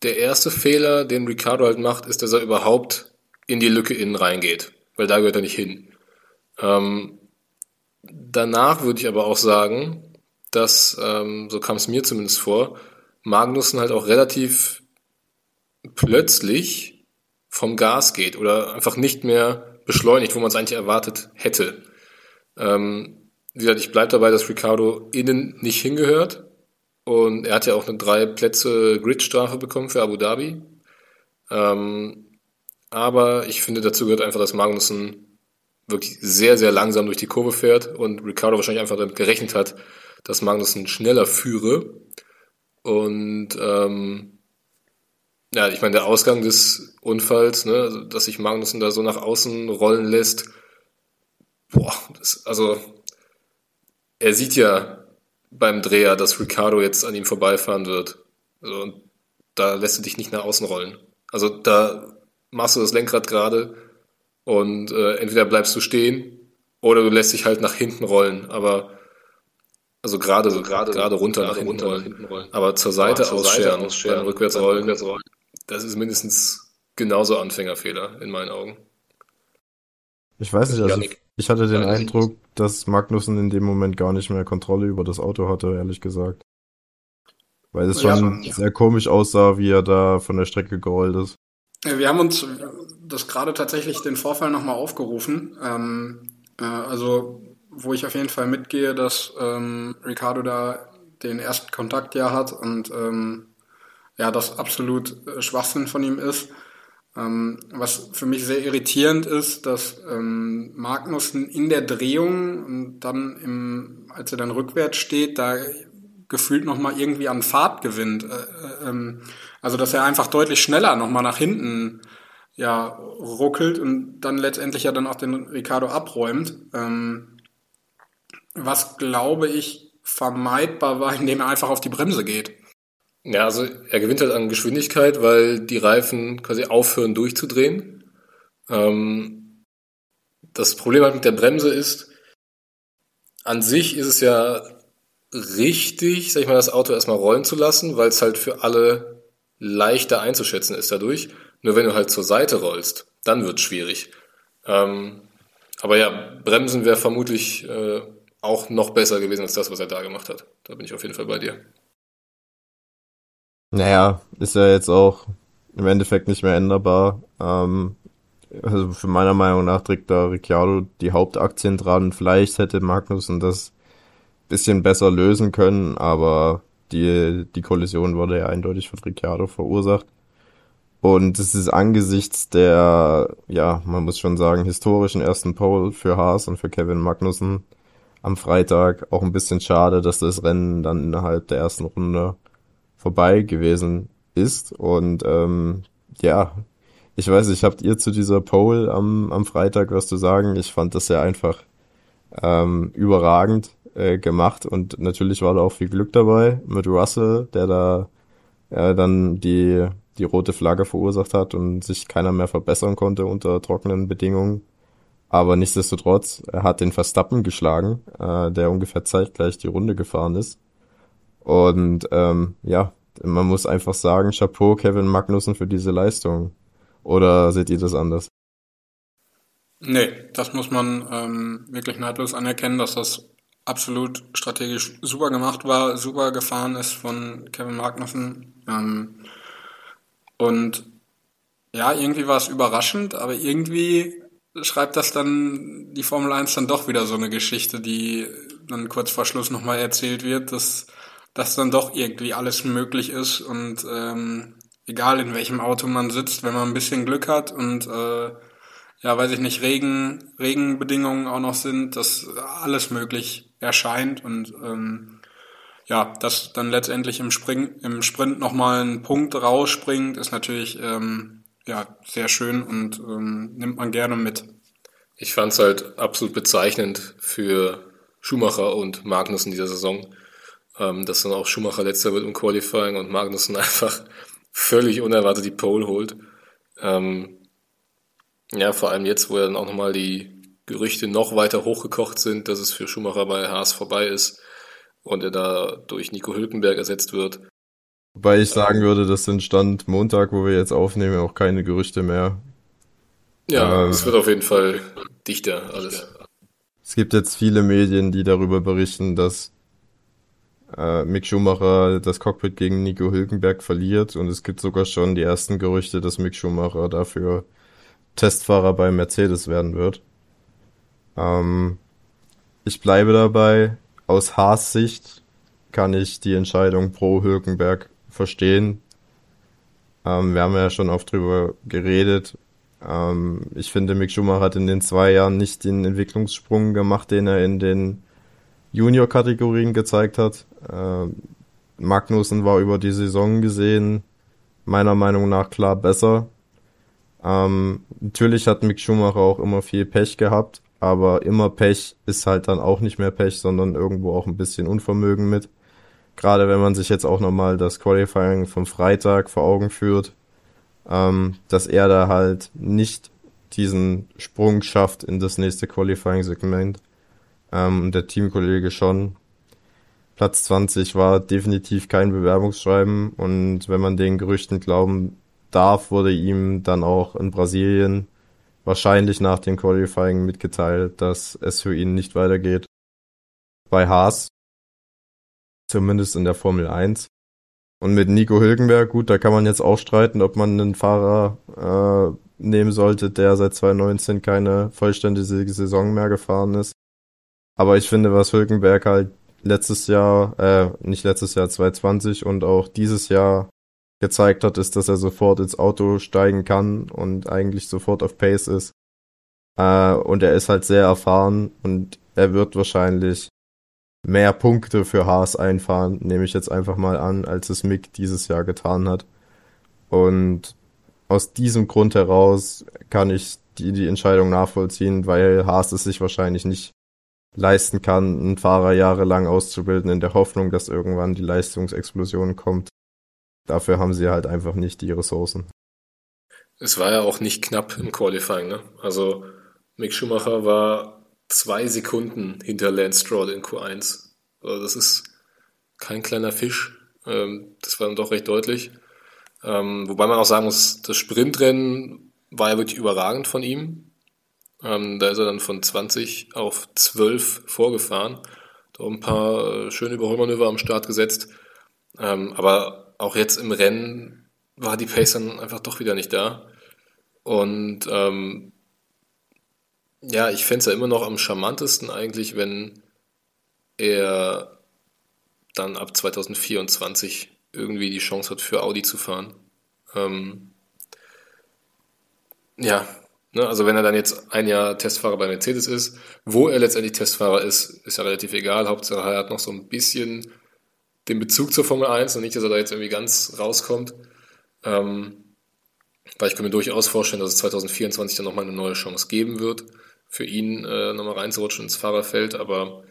der erste Fehler, den Ricciardo halt macht, ist, dass er überhaupt in die Lücke innen reingeht, weil da gehört er nicht hin. Ähm, danach würde ich aber auch sagen, dass, ähm, so kam es mir zumindest vor, Magnussen halt auch relativ plötzlich vom Gas geht oder einfach nicht mehr beschleunigt, wo man es eigentlich erwartet hätte. Ähm, wie gesagt, ich bleibe dabei, dass Ricardo innen nicht hingehört. Und er hat ja auch eine drei Plätze Gridstrafe bekommen für Abu Dhabi. Ähm, aber ich finde, dazu gehört einfach, dass Magnussen wirklich sehr, sehr langsam durch die Kurve fährt und Ricardo wahrscheinlich einfach damit gerechnet hat, dass Magnussen schneller führe. Und ähm, ja, ich meine, der Ausgang des Unfalls, ne, also, dass sich Magnussen da so nach außen rollen lässt, boah, das, also er sieht ja beim Dreher, dass Ricardo jetzt an ihm vorbeifahren wird. Also, und da lässt du dich nicht nach außen rollen. Also da machst du das Lenkrad gerade und äh, entweder bleibst du stehen oder du lässt dich halt nach hinten rollen. Aber also gerade also gerade gerade runter, nach, hinten runter rollen. nach hinten rollen. Aber zur Seite Aber zur ausscheren, Seite ausscheren dann rückwärts, rollen, rückwärts rollen. Das ist mindestens genauso Anfängerfehler in meinen Augen. Ich weiß nicht, also ich hatte den Eindruck, dass Magnussen in dem Moment gar nicht mehr Kontrolle über das Auto hatte, ehrlich gesagt. Weil es schon ja, sehr komisch aussah, wie er da von der Strecke gerollt ist. Wir haben uns das gerade tatsächlich den Vorfall nochmal aufgerufen. Ähm, äh, also, wo ich auf jeden Fall mitgehe, dass ähm, Ricardo da den ersten Kontakt ja hat und ähm, ja, das absolut äh, Schwachsinn von ihm ist. Ähm, was für mich sehr irritierend ist, dass ähm, Magnussen in der Drehung und dann im, als er dann rückwärts steht, da gefühlt nochmal irgendwie an Fahrt gewinnt. Äh, äh, ähm, also dass er einfach deutlich schneller nochmal nach hinten ja ruckelt und dann letztendlich ja dann auch den Ricardo abräumt. Ähm, was glaube ich vermeidbar war, indem er einfach auf die Bremse geht. Ja, also er gewinnt halt an Geschwindigkeit, weil die Reifen quasi aufhören durchzudrehen. Ähm, das Problem halt mit der Bremse ist, an sich ist es ja richtig, sag ich mal, das Auto erstmal rollen zu lassen, weil es halt für alle leichter einzuschätzen ist dadurch. Nur wenn du halt zur Seite rollst, dann wird es schwierig. Ähm, aber ja, Bremsen wäre vermutlich äh, auch noch besser gewesen als das, was er da gemacht hat. Da bin ich auf jeden Fall bei dir. Naja, ist ja jetzt auch im Endeffekt nicht mehr änderbar. Ähm, also für meiner Meinung nach trägt da Ricciardo die Hauptaktien dran. Vielleicht hätte Magnussen das bisschen besser lösen können, aber die, die Kollision wurde ja eindeutig von Ricciardo verursacht. Und es ist angesichts der, ja, man muss schon sagen, historischen ersten Pole für Haas und für Kevin Magnussen am Freitag auch ein bisschen schade, dass das Rennen dann innerhalb der ersten Runde vorbei gewesen ist. Und ähm, ja, ich weiß nicht, habt ihr zu dieser Pole am, am Freitag was zu sagen? Ich fand das ja einfach ähm, überragend äh, gemacht und natürlich war da auch viel Glück dabei mit Russell, der da äh, dann die, die rote Flagge verursacht hat und sich keiner mehr verbessern konnte unter trockenen Bedingungen. Aber nichtsdestotrotz, er hat den Verstappen geschlagen, äh, der ungefähr zeitgleich die Runde gefahren ist. Und ähm, ja, man muss einfach sagen, Chapeau Kevin Magnussen für diese Leistung. Oder seht ihr das anders? Nee, das muss man ähm, wirklich neidlos anerkennen, dass das absolut strategisch super gemacht war, super gefahren ist von Kevin Magnussen. Ähm, und ja, irgendwie war es überraschend, aber irgendwie schreibt das dann die Formel 1 dann doch wieder so eine Geschichte, die dann kurz vor Schluss nochmal erzählt wird, dass dass dann doch irgendwie alles möglich ist und ähm, egal in welchem Auto man sitzt, wenn man ein bisschen Glück hat und äh, ja, weiß ich nicht, Regen, Regenbedingungen auch noch sind, dass alles möglich erscheint und ähm, ja, dass dann letztendlich im, Spring, im Sprint nochmal ein Punkt rausspringt, ist natürlich ähm, ja, sehr schön und ähm, nimmt man gerne mit. Ich fand es halt absolut bezeichnend für Schumacher und Magnussen dieser Saison, ähm, dass dann auch Schumacher letzter wird im Qualifying und Magnussen *laughs* einfach völlig unerwartet die Pole holt. Ähm, ja, vor allem jetzt, wo ja dann auch nochmal die Gerüchte noch weiter hochgekocht sind, dass es für Schumacher bei Haas vorbei ist und er da durch Nico Hülkenberg ersetzt wird. Wobei ich sagen würde, das sind Stand Montag, wo wir jetzt aufnehmen, auch keine Gerüchte mehr. Ja, ähm, es wird auf jeden Fall dichter alles. Es gibt jetzt viele Medien, die darüber berichten, dass äh, Mick Schumacher das Cockpit gegen Nico Hülkenberg verliert und es gibt sogar schon die ersten Gerüchte, dass Mick Schumacher dafür Testfahrer bei Mercedes werden wird. Ähm, ich bleibe dabei, aus Haas Sicht kann ich die Entscheidung pro Hülkenberg verstehen. Ähm, wir haben ja schon oft drüber geredet. Ähm, ich finde, Mick Schumacher hat in den zwei Jahren nicht den Entwicklungssprung gemacht, den er in den Junior-Kategorien gezeigt hat. Ähm, Magnussen war über die Saison gesehen meiner Meinung nach klar besser. Ähm, natürlich hat Mick Schumacher auch immer viel Pech gehabt, aber immer Pech ist halt dann auch nicht mehr Pech, sondern irgendwo auch ein bisschen Unvermögen mit. Gerade wenn man sich jetzt auch nochmal das Qualifying vom Freitag vor Augen führt, ähm, dass er da halt nicht diesen Sprung schafft in das nächste Qualifying-Segment. Ähm, und der Teamkollege schon. Platz 20 war definitiv kein Bewerbungsschreiben und wenn man den Gerüchten glauben darf, wurde ihm dann auch in Brasilien wahrscheinlich nach dem Qualifying mitgeteilt, dass es für ihn nicht weitergeht. Bei Haas, zumindest in der Formel 1. Und mit Nico Hülkenberg, gut, da kann man jetzt auch streiten, ob man einen Fahrer äh, nehmen sollte, der seit 2019 keine vollständige Saison mehr gefahren ist. Aber ich finde, was Hülkenberg halt letztes Jahr, äh, nicht letztes Jahr, 2020 und auch dieses Jahr gezeigt hat, ist, dass er sofort ins Auto steigen kann und eigentlich sofort auf Pace ist. Äh, und er ist halt sehr erfahren und er wird wahrscheinlich mehr Punkte für Haas einfahren, nehme ich jetzt einfach mal an, als es Mick dieses Jahr getan hat. Und aus diesem Grund heraus kann ich die, die Entscheidung nachvollziehen, weil Haas es sich wahrscheinlich nicht leisten kann, einen Fahrer jahrelang auszubilden in der Hoffnung, dass irgendwann die Leistungsexplosion kommt. Dafür haben sie halt einfach nicht die Ressourcen. Es war ja auch nicht knapp im Qualifying, ne? Also Mick Schumacher war zwei Sekunden hinter Lance Stroll in Q1. Also das ist kein kleiner Fisch. Ähm, das war dann doch recht deutlich. Ähm, wobei man auch sagen muss, das Sprintrennen war ja wirklich überragend von ihm. Ähm, da ist er dann von 20 auf 12 vorgefahren. Da ein paar äh, schöne Überholmanöver am Start gesetzt. aber auch jetzt im Rennen war die Pace dann einfach doch wieder nicht da. Und ähm, ja, ich fände es ja immer noch am charmantesten eigentlich, wenn er dann ab 2024 irgendwie die Chance hat, für Audi zu fahren. Ähm, ja, ne, also wenn er dann jetzt ein Jahr Testfahrer bei Mercedes ist, wo er letztendlich Testfahrer ist, ist ja relativ egal. Hauptsache er hat noch so ein bisschen den Bezug zur Formel 1 und nicht, dass er da jetzt irgendwie ganz rauskommt. Ähm, weil ich kann mir durchaus vorstellen, dass es 2024 dann nochmal eine neue Chance geben wird, für ihn äh, nochmal reinzurutschen ins Fahrerfeld. Aber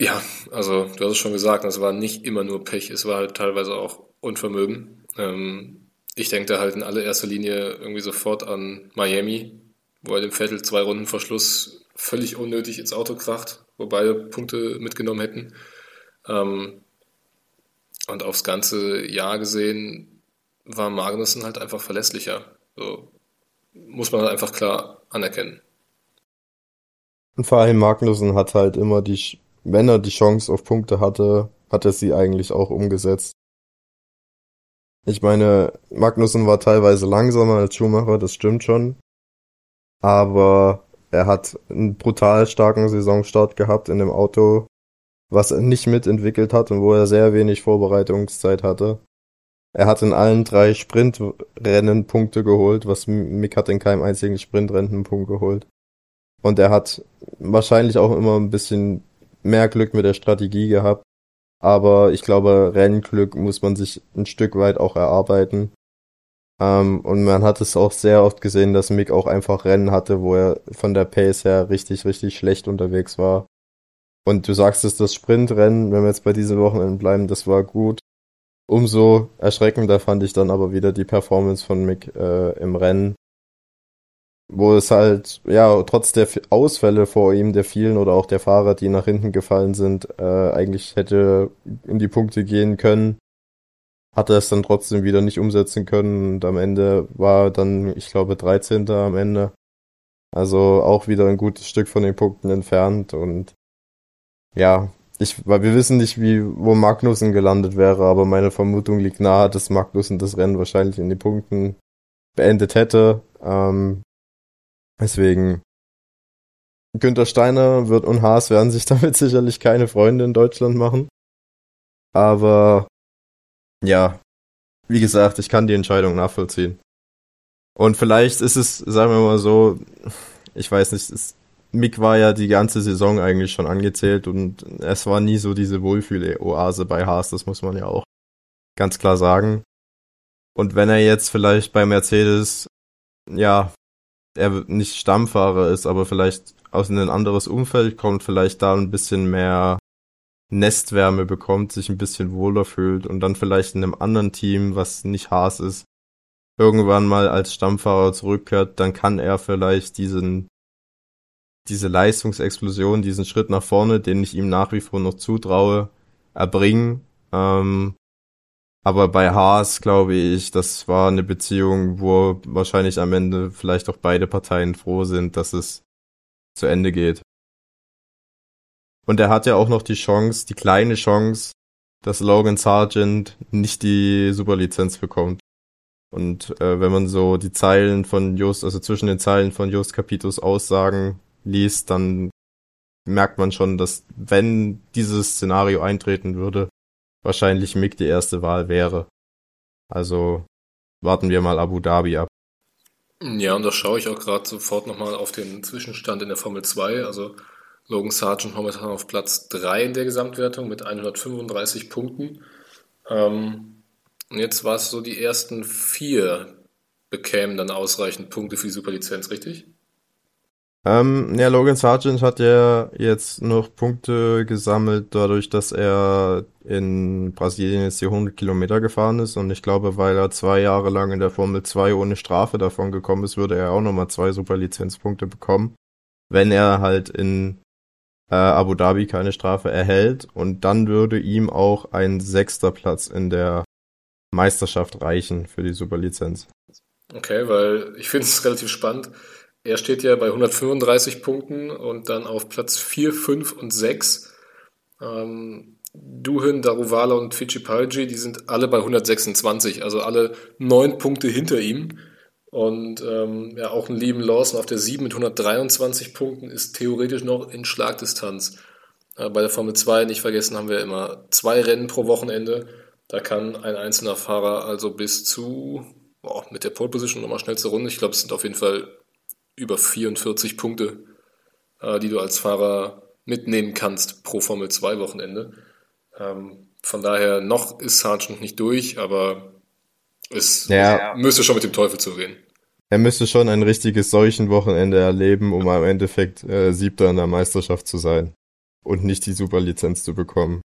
ja, also du hast es schon gesagt, es war nicht immer nur Pech, es war halt teilweise auch Unvermögen. Ähm, ich denke da halt in allererster Linie irgendwie sofort an Miami, wo er dem Vettel zwei Runden Verschluss völlig unnötig ins Auto kracht, wo beide Punkte mitgenommen hätten. Ähm, und aufs ganze Jahr gesehen war Magnussen halt einfach verlässlicher. So muss man halt einfach klar anerkennen. Und vor allem Magnussen hat halt immer die, wenn er die Chance auf Punkte hatte, hat er sie eigentlich auch umgesetzt. Ich meine, Magnussen war teilweise langsamer als Schumacher, das stimmt schon. Aber er hat einen brutal starken Saisonstart gehabt in dem Auto, was er nicht mitentwickelt hat und wo er sehr wenig Vorbereitungszeit hatte. Er hat in allen drei Sprintrennen Punkte geholt, was Mick hat in keinem einzigen Sprintrennen einen Punkt geholt. Und er hat wahrscheinlich auch immer ein bisschen mehr Glück mit der Strategie gehabt. Aber ich glaube, Rennglück muss man sich ein Stück weit auch erarbeiten. Ähm, und man hat es auch sehr oft gesehen, dass Mick auch einfach Rennen hatte, wo er von der Pace her richtig, richtig schlecht unterwegs war. Und du sagst es, das Sprintrennen, wenn wir jetzt bei diesen Wochenenden bleiben, das war gut. Umso erschreckender fand ich dann aber wieder die Performance von Mick äh, im Rennen, wo es halt, ja, trotz der Ausfälle vor ihm, der vielen oder auch der Fahrer, die nach hinten gefallen sind, äh, eigentlich hätte in die Punkte gehen können, hat er es dann trotzdem wieder nicht umsetzen können und am Ende war dann, ich glaube, 13. am Ende. Also auch wieder ein gutes Stück von den Punkten entfernt und ja, ich, weil wir wissen nicht, wie, wo Magnussen gelandet wäre, aber meine Vermutung liegt nahe, dass Magnussen das Rennen wahrscheinlich in den Punkten beendet hätte. Ähm, deswegen, Günther Steiner wird und Haas werden sich *laughs* damit sicherlich keine Freunde in Deutschland machen. Aber ja, wie gesagt, ich kann die Entscheidung nachvollziehen. Und vielleicht ist es, sagen wir mal so, ich weiß nicht, es, Mick war ja die ganze Saison eigentlich schon angezählt und es war nie so diese Wohlfühl-Oase bei Haas, das muss man ja auch ganz klar sagen. Und wenn er jetzt vielleicht bei Mercedes, ja, er nicht Stammfahrer ist, aber vielleicht aus ein anderes Umfeld kommt, vielleicht da ein bisschen mehr Nestwärme bekommt, sich ein bisschen wohler fühlt und dann vielleicht in einem anderen Team, was nicht Haas ist, irgendwann mal als Stammfahrer zurückkehrt, dann kann er vielleicht diesen diese Leistungsexplosion, diesen Schritt nach vorne, den ich ihm nach wie vor noch zutraue, erbringen. Ähm, aber bei Haas glaube ich, das war eine Beziehung, wo wahrscheinlich am Ende vielleicht auch beide Parteien froh sind, dass es zu Ende geht. Und er hat ja auch noch die Chance, die kleine Chance, dass Logan Sargent nicht die Superlizenz bekommt. Und äh, wenn man so die Zeilen von Just, also zwischen den Zeilen von Just Capitos Aussagen liest, dann merkt man schon, dass wenn dieses Szenario eintreten würde, wahrscheinlich Mick die erste Wahl wäre. Also warten wir mal Abu Dhabi ab. Ja, und da schaue ich auch gerade sofort nochmal auf den Zwischenstand in der Formel 2. Also Logan Sargent momentan auf Platz 3 in der Gesamtwertung mit 135 Punkten. Ähm, und jetzt war es so, die ersten vier bekämen dann ausreichend Punkte für die Superlizenz, richtig? Ähm, ja, Logan Sargent hat ja jetzt noch Punkte gesammelt, dadurch, dass er in Brasilien jetzt die 100 Kilometer gefahren ist. Und ich glaube, weil er zwei Jahre lang in der Formel 2 ohne Strafe davon gekommen ist, würde er auch nochmal zwei Superlizenzpunkte bekommen. Wenn er halt in äh, Abu Dhabi keine Strafe erhält. Und dann würde ihm auch ein sechster Platz in der Meisterschaft reichen für die Superlizenz. Okay, weil ich finde es *laughs* relativ spannend er steht ja bei 135 Punkten und dann auf Platz 4, 5 und 6. Ähm, Duhin, Daruvala und Fittipaldi, die sind alle bei 126, also alle neun Punkte hinter ihm. Und ähm, ja, auch ein Lieben Lawson auf der 7 mit 123 Punkten ist theoretisch noch in Schlagdistanz. Äh, bei der Formel 2, nicht vergessen, haben wir immer zwei Rennen pro Wochenende. Da kann ein einzelner Fahrer also bis zu, boah, mit der Pole Position nochmal schnellste Runde, ich glaube, es sind auf jeden Fall über 44 Punkte, äh, die du als Fahrer mitnehmen kannst pro Formel 2 Wochenende. Ähm, von daher noch ist Sargent nicht durch, aber es ja. müsste schon mit dem Teufel zugehen. Er müsste schon ein richtiges Seuchenwochenende erleben, um am Endeffekt äh, Siebter in der Meisterschaft zu sein und nicht die Superlizenz zu bekommen.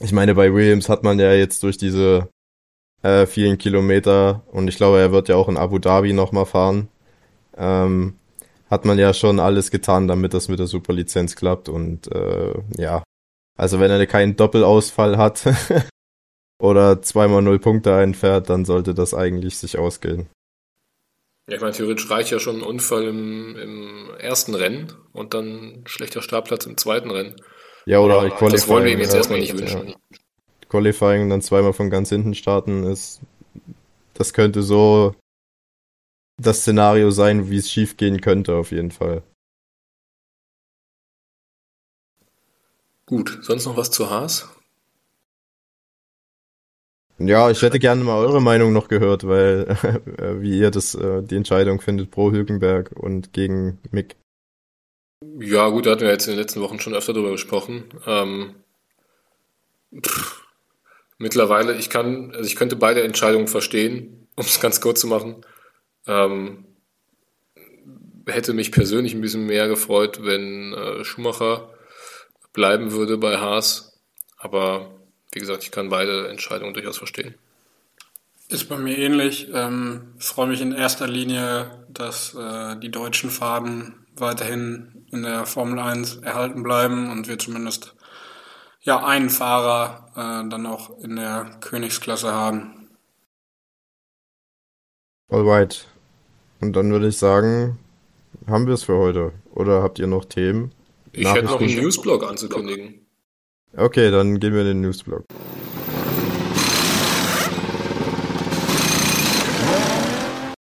Ich meine, bei Williams hat man ja jetzt durch diese äh, vielen Kilometer und ich glaube, er wird ja auch in Abu Dhabi nochmal fahren, ähm, hat man ja schon alles getan, damit das mit der Superlizenz klappt. Und äh, ja, also wenn er keinen Doppelausfall hat *laughs* oder zweimal null Punkte einfährt, dann sollte das eigentlich sich ausgehen. Ja, ich meine, theoretisch reicht ja schon ein Unfall im, im ersten Rennen und dann schlechter Startplatz im zweiten Rennen. Ja, oder halt Qualifying. Das wollen wir ihm jetzt ja, erstmal nicht wünschen. Ja. Qualifying dann zweimal von ganz hinten starten ist, das könnte so das Szenario sein, wie es schief gehen könnte, auf jeden Fall. Gut, sonst noch was zu Haas? Ja, ich hätte gerne mal eure Meinung noch gehört, weil *laughs* äh, wie ihr das äh, die Entscheidung findet pro Hülkenberg und gegen Mick. Ja, gut, da hatten wir jetzt in den letzten Wochen schon öfter drüber gesprochen. Ähm, pff, mittlerweile, ich kann, also ich könnte beide Entscheidungen verstehen, *laughs* um es ganz kurz zu machen. Ähm, hätte mich persönlich ein bisschen mehr gefreut, wenn äh, Schumacher bleiben würde bei Haas. Aber wie gesagt, ich kann beide Entscheidungen durchaus verstehen. Ist bei mir ähnlich. Ähm, freue mich in erster Linie, dass äh, die deutschen Faden weiterhin in der Formel 1 erhalten bleiben und wir zumindest ja einen Fahrer äh, dann auch in der Königsklasse haben. Alright. Und dann würde ich sagen, haben wir es für heute. Oder habt ihr noch Themen? Ich hätte noch einen Newsblog anzukündigen. Okay, dann gehen wir in den Newsblog.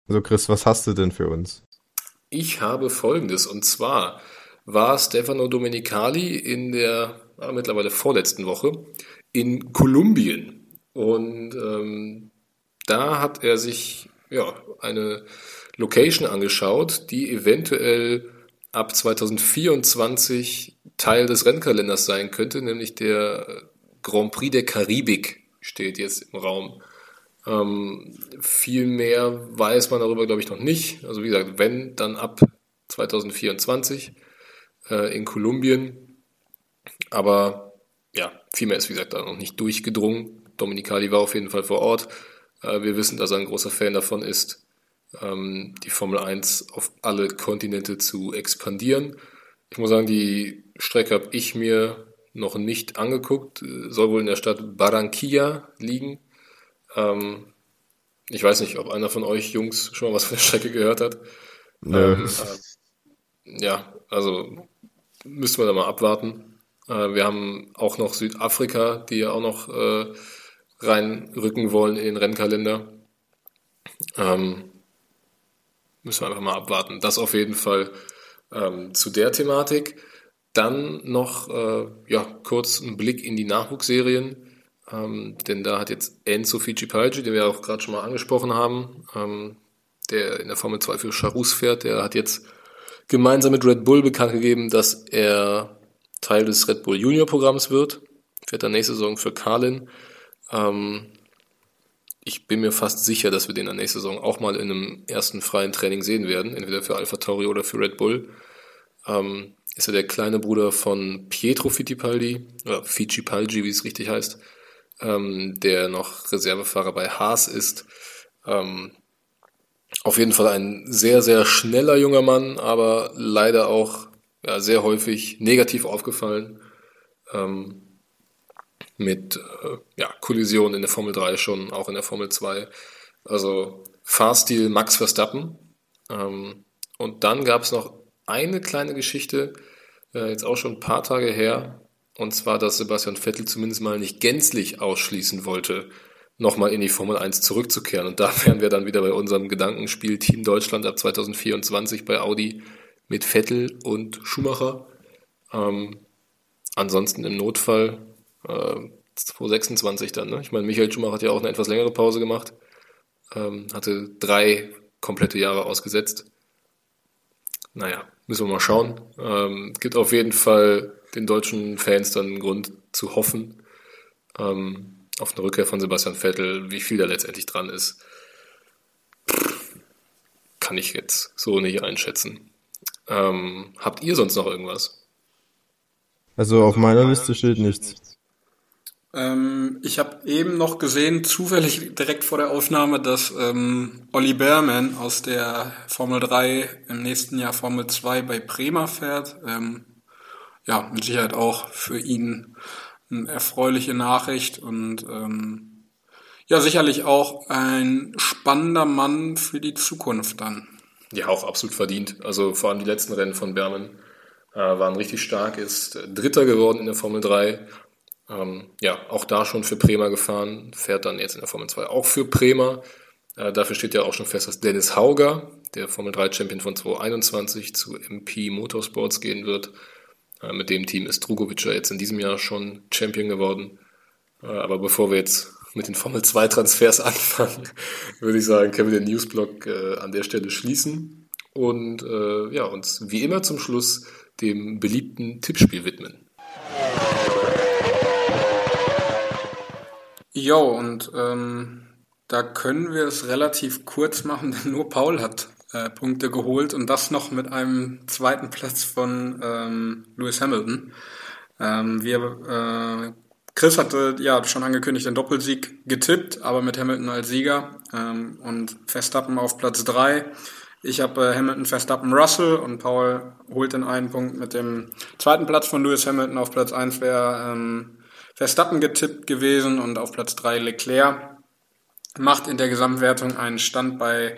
So, Chris, was hast du denn für uns? Ich habe folgendes, und zwar war Stefano Domenicali in der ah, mittlerweile vorletzten Woche in Kolumbien. Und ähm, da hat er sich ja, eine Location angeschaut, die eventuell ab 2024 Teil des Rennkalenders sein könnte, nämlich der Grand Prix der Karibik steht jetzt im Raum. Ähm, viel mehr weiß man darüber, glaube ich, noch nicht. Also wie gesagt, wenn, dann ab 2024 äh, in Kolumbien. Aber ja, viel mehr ist, wie gesagt, da noch nicht durchgedrungen. Dominikali war auf jeden Fall vor Ort. Äh, wir wissen, dass er ein großer Fan davon ist, ähm, die Formel 1 auf alle Kontinente zu expandieren. Ich muss sagen, die Strecke habe ich mir noch nicht angeguckt. Soll wohl in der Stadt Barranquilla liegen. Ähm, ich weiß nicht, ob einer von euch Jungs schon mal was von der Strecke gehört hat. Nö. Ähm, äh, ja, also müssen wir da mal abwarten. Äh, wir haben auch noch Südafrika, die ja auch noch äh, reinrücken wollen in den Rennkalender. Ähm, müssen wir einfach mal abwarten. Das auf jeden Fall ähm, zu der Thematik. Dann noch äh, ja, kurz ein Blick in die Nachwuchsserien. Ähm, denn da hat jetzt Enzo Fittipaldi, den wir auch gerade schon mal angesprochen haben, ähm, der in der Formel 2 für Charus fährt, der hat jetzt gemeinsam mit Red Bull bekannt gegeben, dass er Teil des Red Bull Junior Programms wird. Fährt dann nächste Saison für Carlin. Ähm, ich bin mir fast sicher, dass wir den in der nächsten Saison auch mal in einem ersten freien Training sehen werden, entweder für Alpha Tauri oder für Red Bull. Ähm, ist er der kleine Bruder von Pietro Fittipaldi, oder Fittipaldi, wie es richtig heißt, ähm, der noch Reservefahrer bei Haas ist. Ähm, auf jeden Fall ein sehr, sehr schneller junger Mann, aber leider auch ja, sehr häufig negativ aufgefallen. Ähm, mit äh, ja, Kollisionen in der Formel 3 schon, auch in der Formel 2. Also Fahrstil Max Verstappen. Ähm, und dann gab es noch eine kleine Geschichte, äh, jetzt auch schon ein paar Tage her, und zwar, dass Sebastian Vettel zumindest mal nicht gänzlich ausschließen wollte, nochmal in die Formel 1 zurückzukehren. Und da *laughs* wären wir dann wieder bei unserem Gedankenspiel Team Deutschland ab 2024 bei Audi mit Vettel und Schumacher. Ähm, ansonsten im Notfall äh, 2026 dann. Ne? Ich meine, Michael Schumacher hat ja auch eine etwas längere Pause gemacht. Ähm, hatte drei komplette Jahre ausgesetzt. Naja, müssen wir mal schauen. Ähm, gibt auf jeden Fall den deutschen Fans dann einen Grund zu hoffen ähm, auf eine Rückkehr von Sebastian Vettel. Wie viel da letztendlich dran ist, kann ich jetzt so nicht einschätzen. Ähm, habt ihr sonst noch irgendwas? Also auf meiner Liste steht nichts. Ähm, ich habe eben noch gesehen, zufällig direkt vor der Aufnahme, dass ähm, Olli Behrman aus der Formel 3 im nächsten Jahr Formel 2 bei Prema fährt. Ähm, ja, mit Sicherheit auch für ihn eine erfreuliche Nachricht und ähm, ja, sicherlich auch ein spannender Mann für die Zukunft dann. Ja, auch absolut verdient. Also vor allem die letzten Rennen von Berman äh, waren richtig stark, ist Dritter geworden in der Formel 3. Ähm, ja, auch da schon für Prema gefahren, fährt dann jetzt in der Formel 2 auch für Prema. Äh, dafür steht ja auch schon fest, dass Dennis Hauger, der Formel 3 Champion von 2021, zu MP Motorsports gehen wird. Äh, mit dem Team ist Drugovic jetzt in diesem Jahr schon Champion geworden. Äh, aber bevor wir jetzt mit den Formel 2 Transfers *laughs* anfangen, würde ich sagen, können wir den Newsblock äh, an der Stelle schließen und äh, ja, uns wie immer zum Schluss dem beliebten Tippspiel widmen. Jo, und ähm, da können wir es relativ kurz machen, *laughs* denn nur Paul hat äh, Punkte geholt und das noch mit einem zweiten Platz von ähm, Lewis Hamilton. Ähm, wir, äh, Chris hatte ja schon angekündigt den Doppelsieg getippt, aber mit Hamilton als Sieger ähm, und Verstappen auf Platz drei. Ich habe äh, Hamilton, Verstappen, Russell und Paul holt den einen Punkt mit dem zweiten Platz von Lewis Hamilton auf Platz eins wäre ähm, Verstappen getippt gewesen und auf Platz drei Leclerc. Macht in der Gesamtwertung einen Stand bei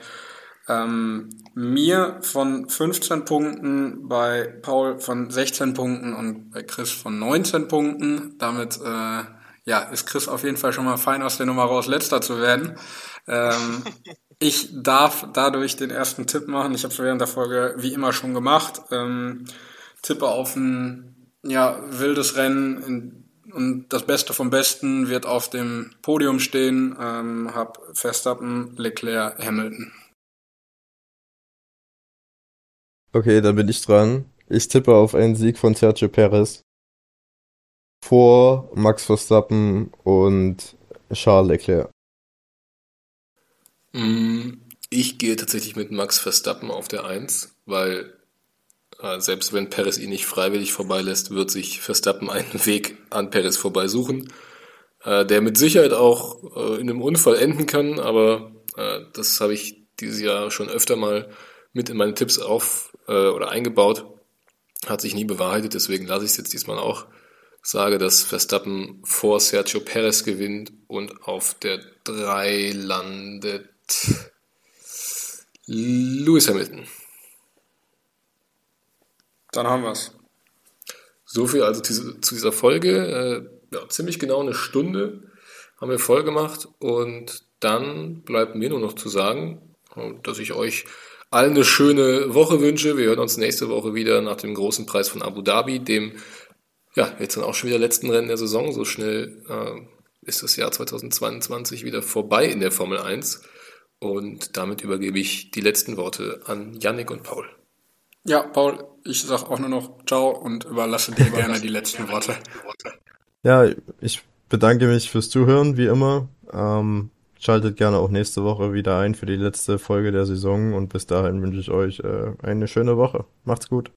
ähm, mir von 15 Punkten, bei Paul von 16 Punkten und bei Chris von 19 Punkten. Damit äh, ja, ist Chris auf jeden Fall schon mal fein aus der Nummer raus, letzter zu werden. Ähm, *laughs* Ich darf dadurch den ersten Tipp machen. Ich habe es während der Folge wie immer schon gemacht. Ähm, tippe auf ein ja, wildes Rennen in, und das Beste vom Besten wird auf dem Podium stehen. Ähm, hab Verstappen, Leclerc, Hamilton. Okay, dann bin ich dran. Ich tippe auf einen Sieg von Sergio Perez vor Max Verstappen und Charles Leclerc. Mm, ich gehe tatsächlich mit Max Verstappen auf der 1, weil selbst wenn Perez ihn nicht freiwillig vorbeilässt, wird sich Verstappen einen *laughs* Weg an Perez vorbei suchen, äh, der mit Sicherheit auch äh, in einem Unfall enden kann, aber äh, das habe ich dieses Jahr schon öfter mal mit in meine Tipps auf äh, oder eingebaut. Hat sich nie bewahrheitet, deswegen lasse ich es jetzt diesmal auch. Sage, dass Verstappen vor Sergio Perez gewinnt und auf der 3 landet Lewis Hamilton. Dann haben wir es. So viel also zu, dieser Folge. Äh, ja, ziemlich genau eine Stunde haben wir voll gemacht und dann bleibt mir nur noch zu sagen, dass ich euch allen eine schöne Woche wünsche. Wir hören uns nächste Woche wieder nach dem großen Preis von Abu Dhabi, dem ja jetzt dann auch schon wieder letzten Rennen der Saison. So schnell äh, ist das Jahr 2022 wieder vorbei in der Formel 1. Und damit übergebe ich die letzten Worte an Yannick und Paul. Ja, Paul, ich sage auch nur noch Ciao und überlasse dir gerne die letzten Worte. Ja, ich bedanke mich fürs Zuhören, wie immer. Ähm, schaltet gerne auch nächste Woche wieder ein für die letzte Folge der Saison und bis dahin wünsche ich euch äh, eine schöne Woche. Macht's gut.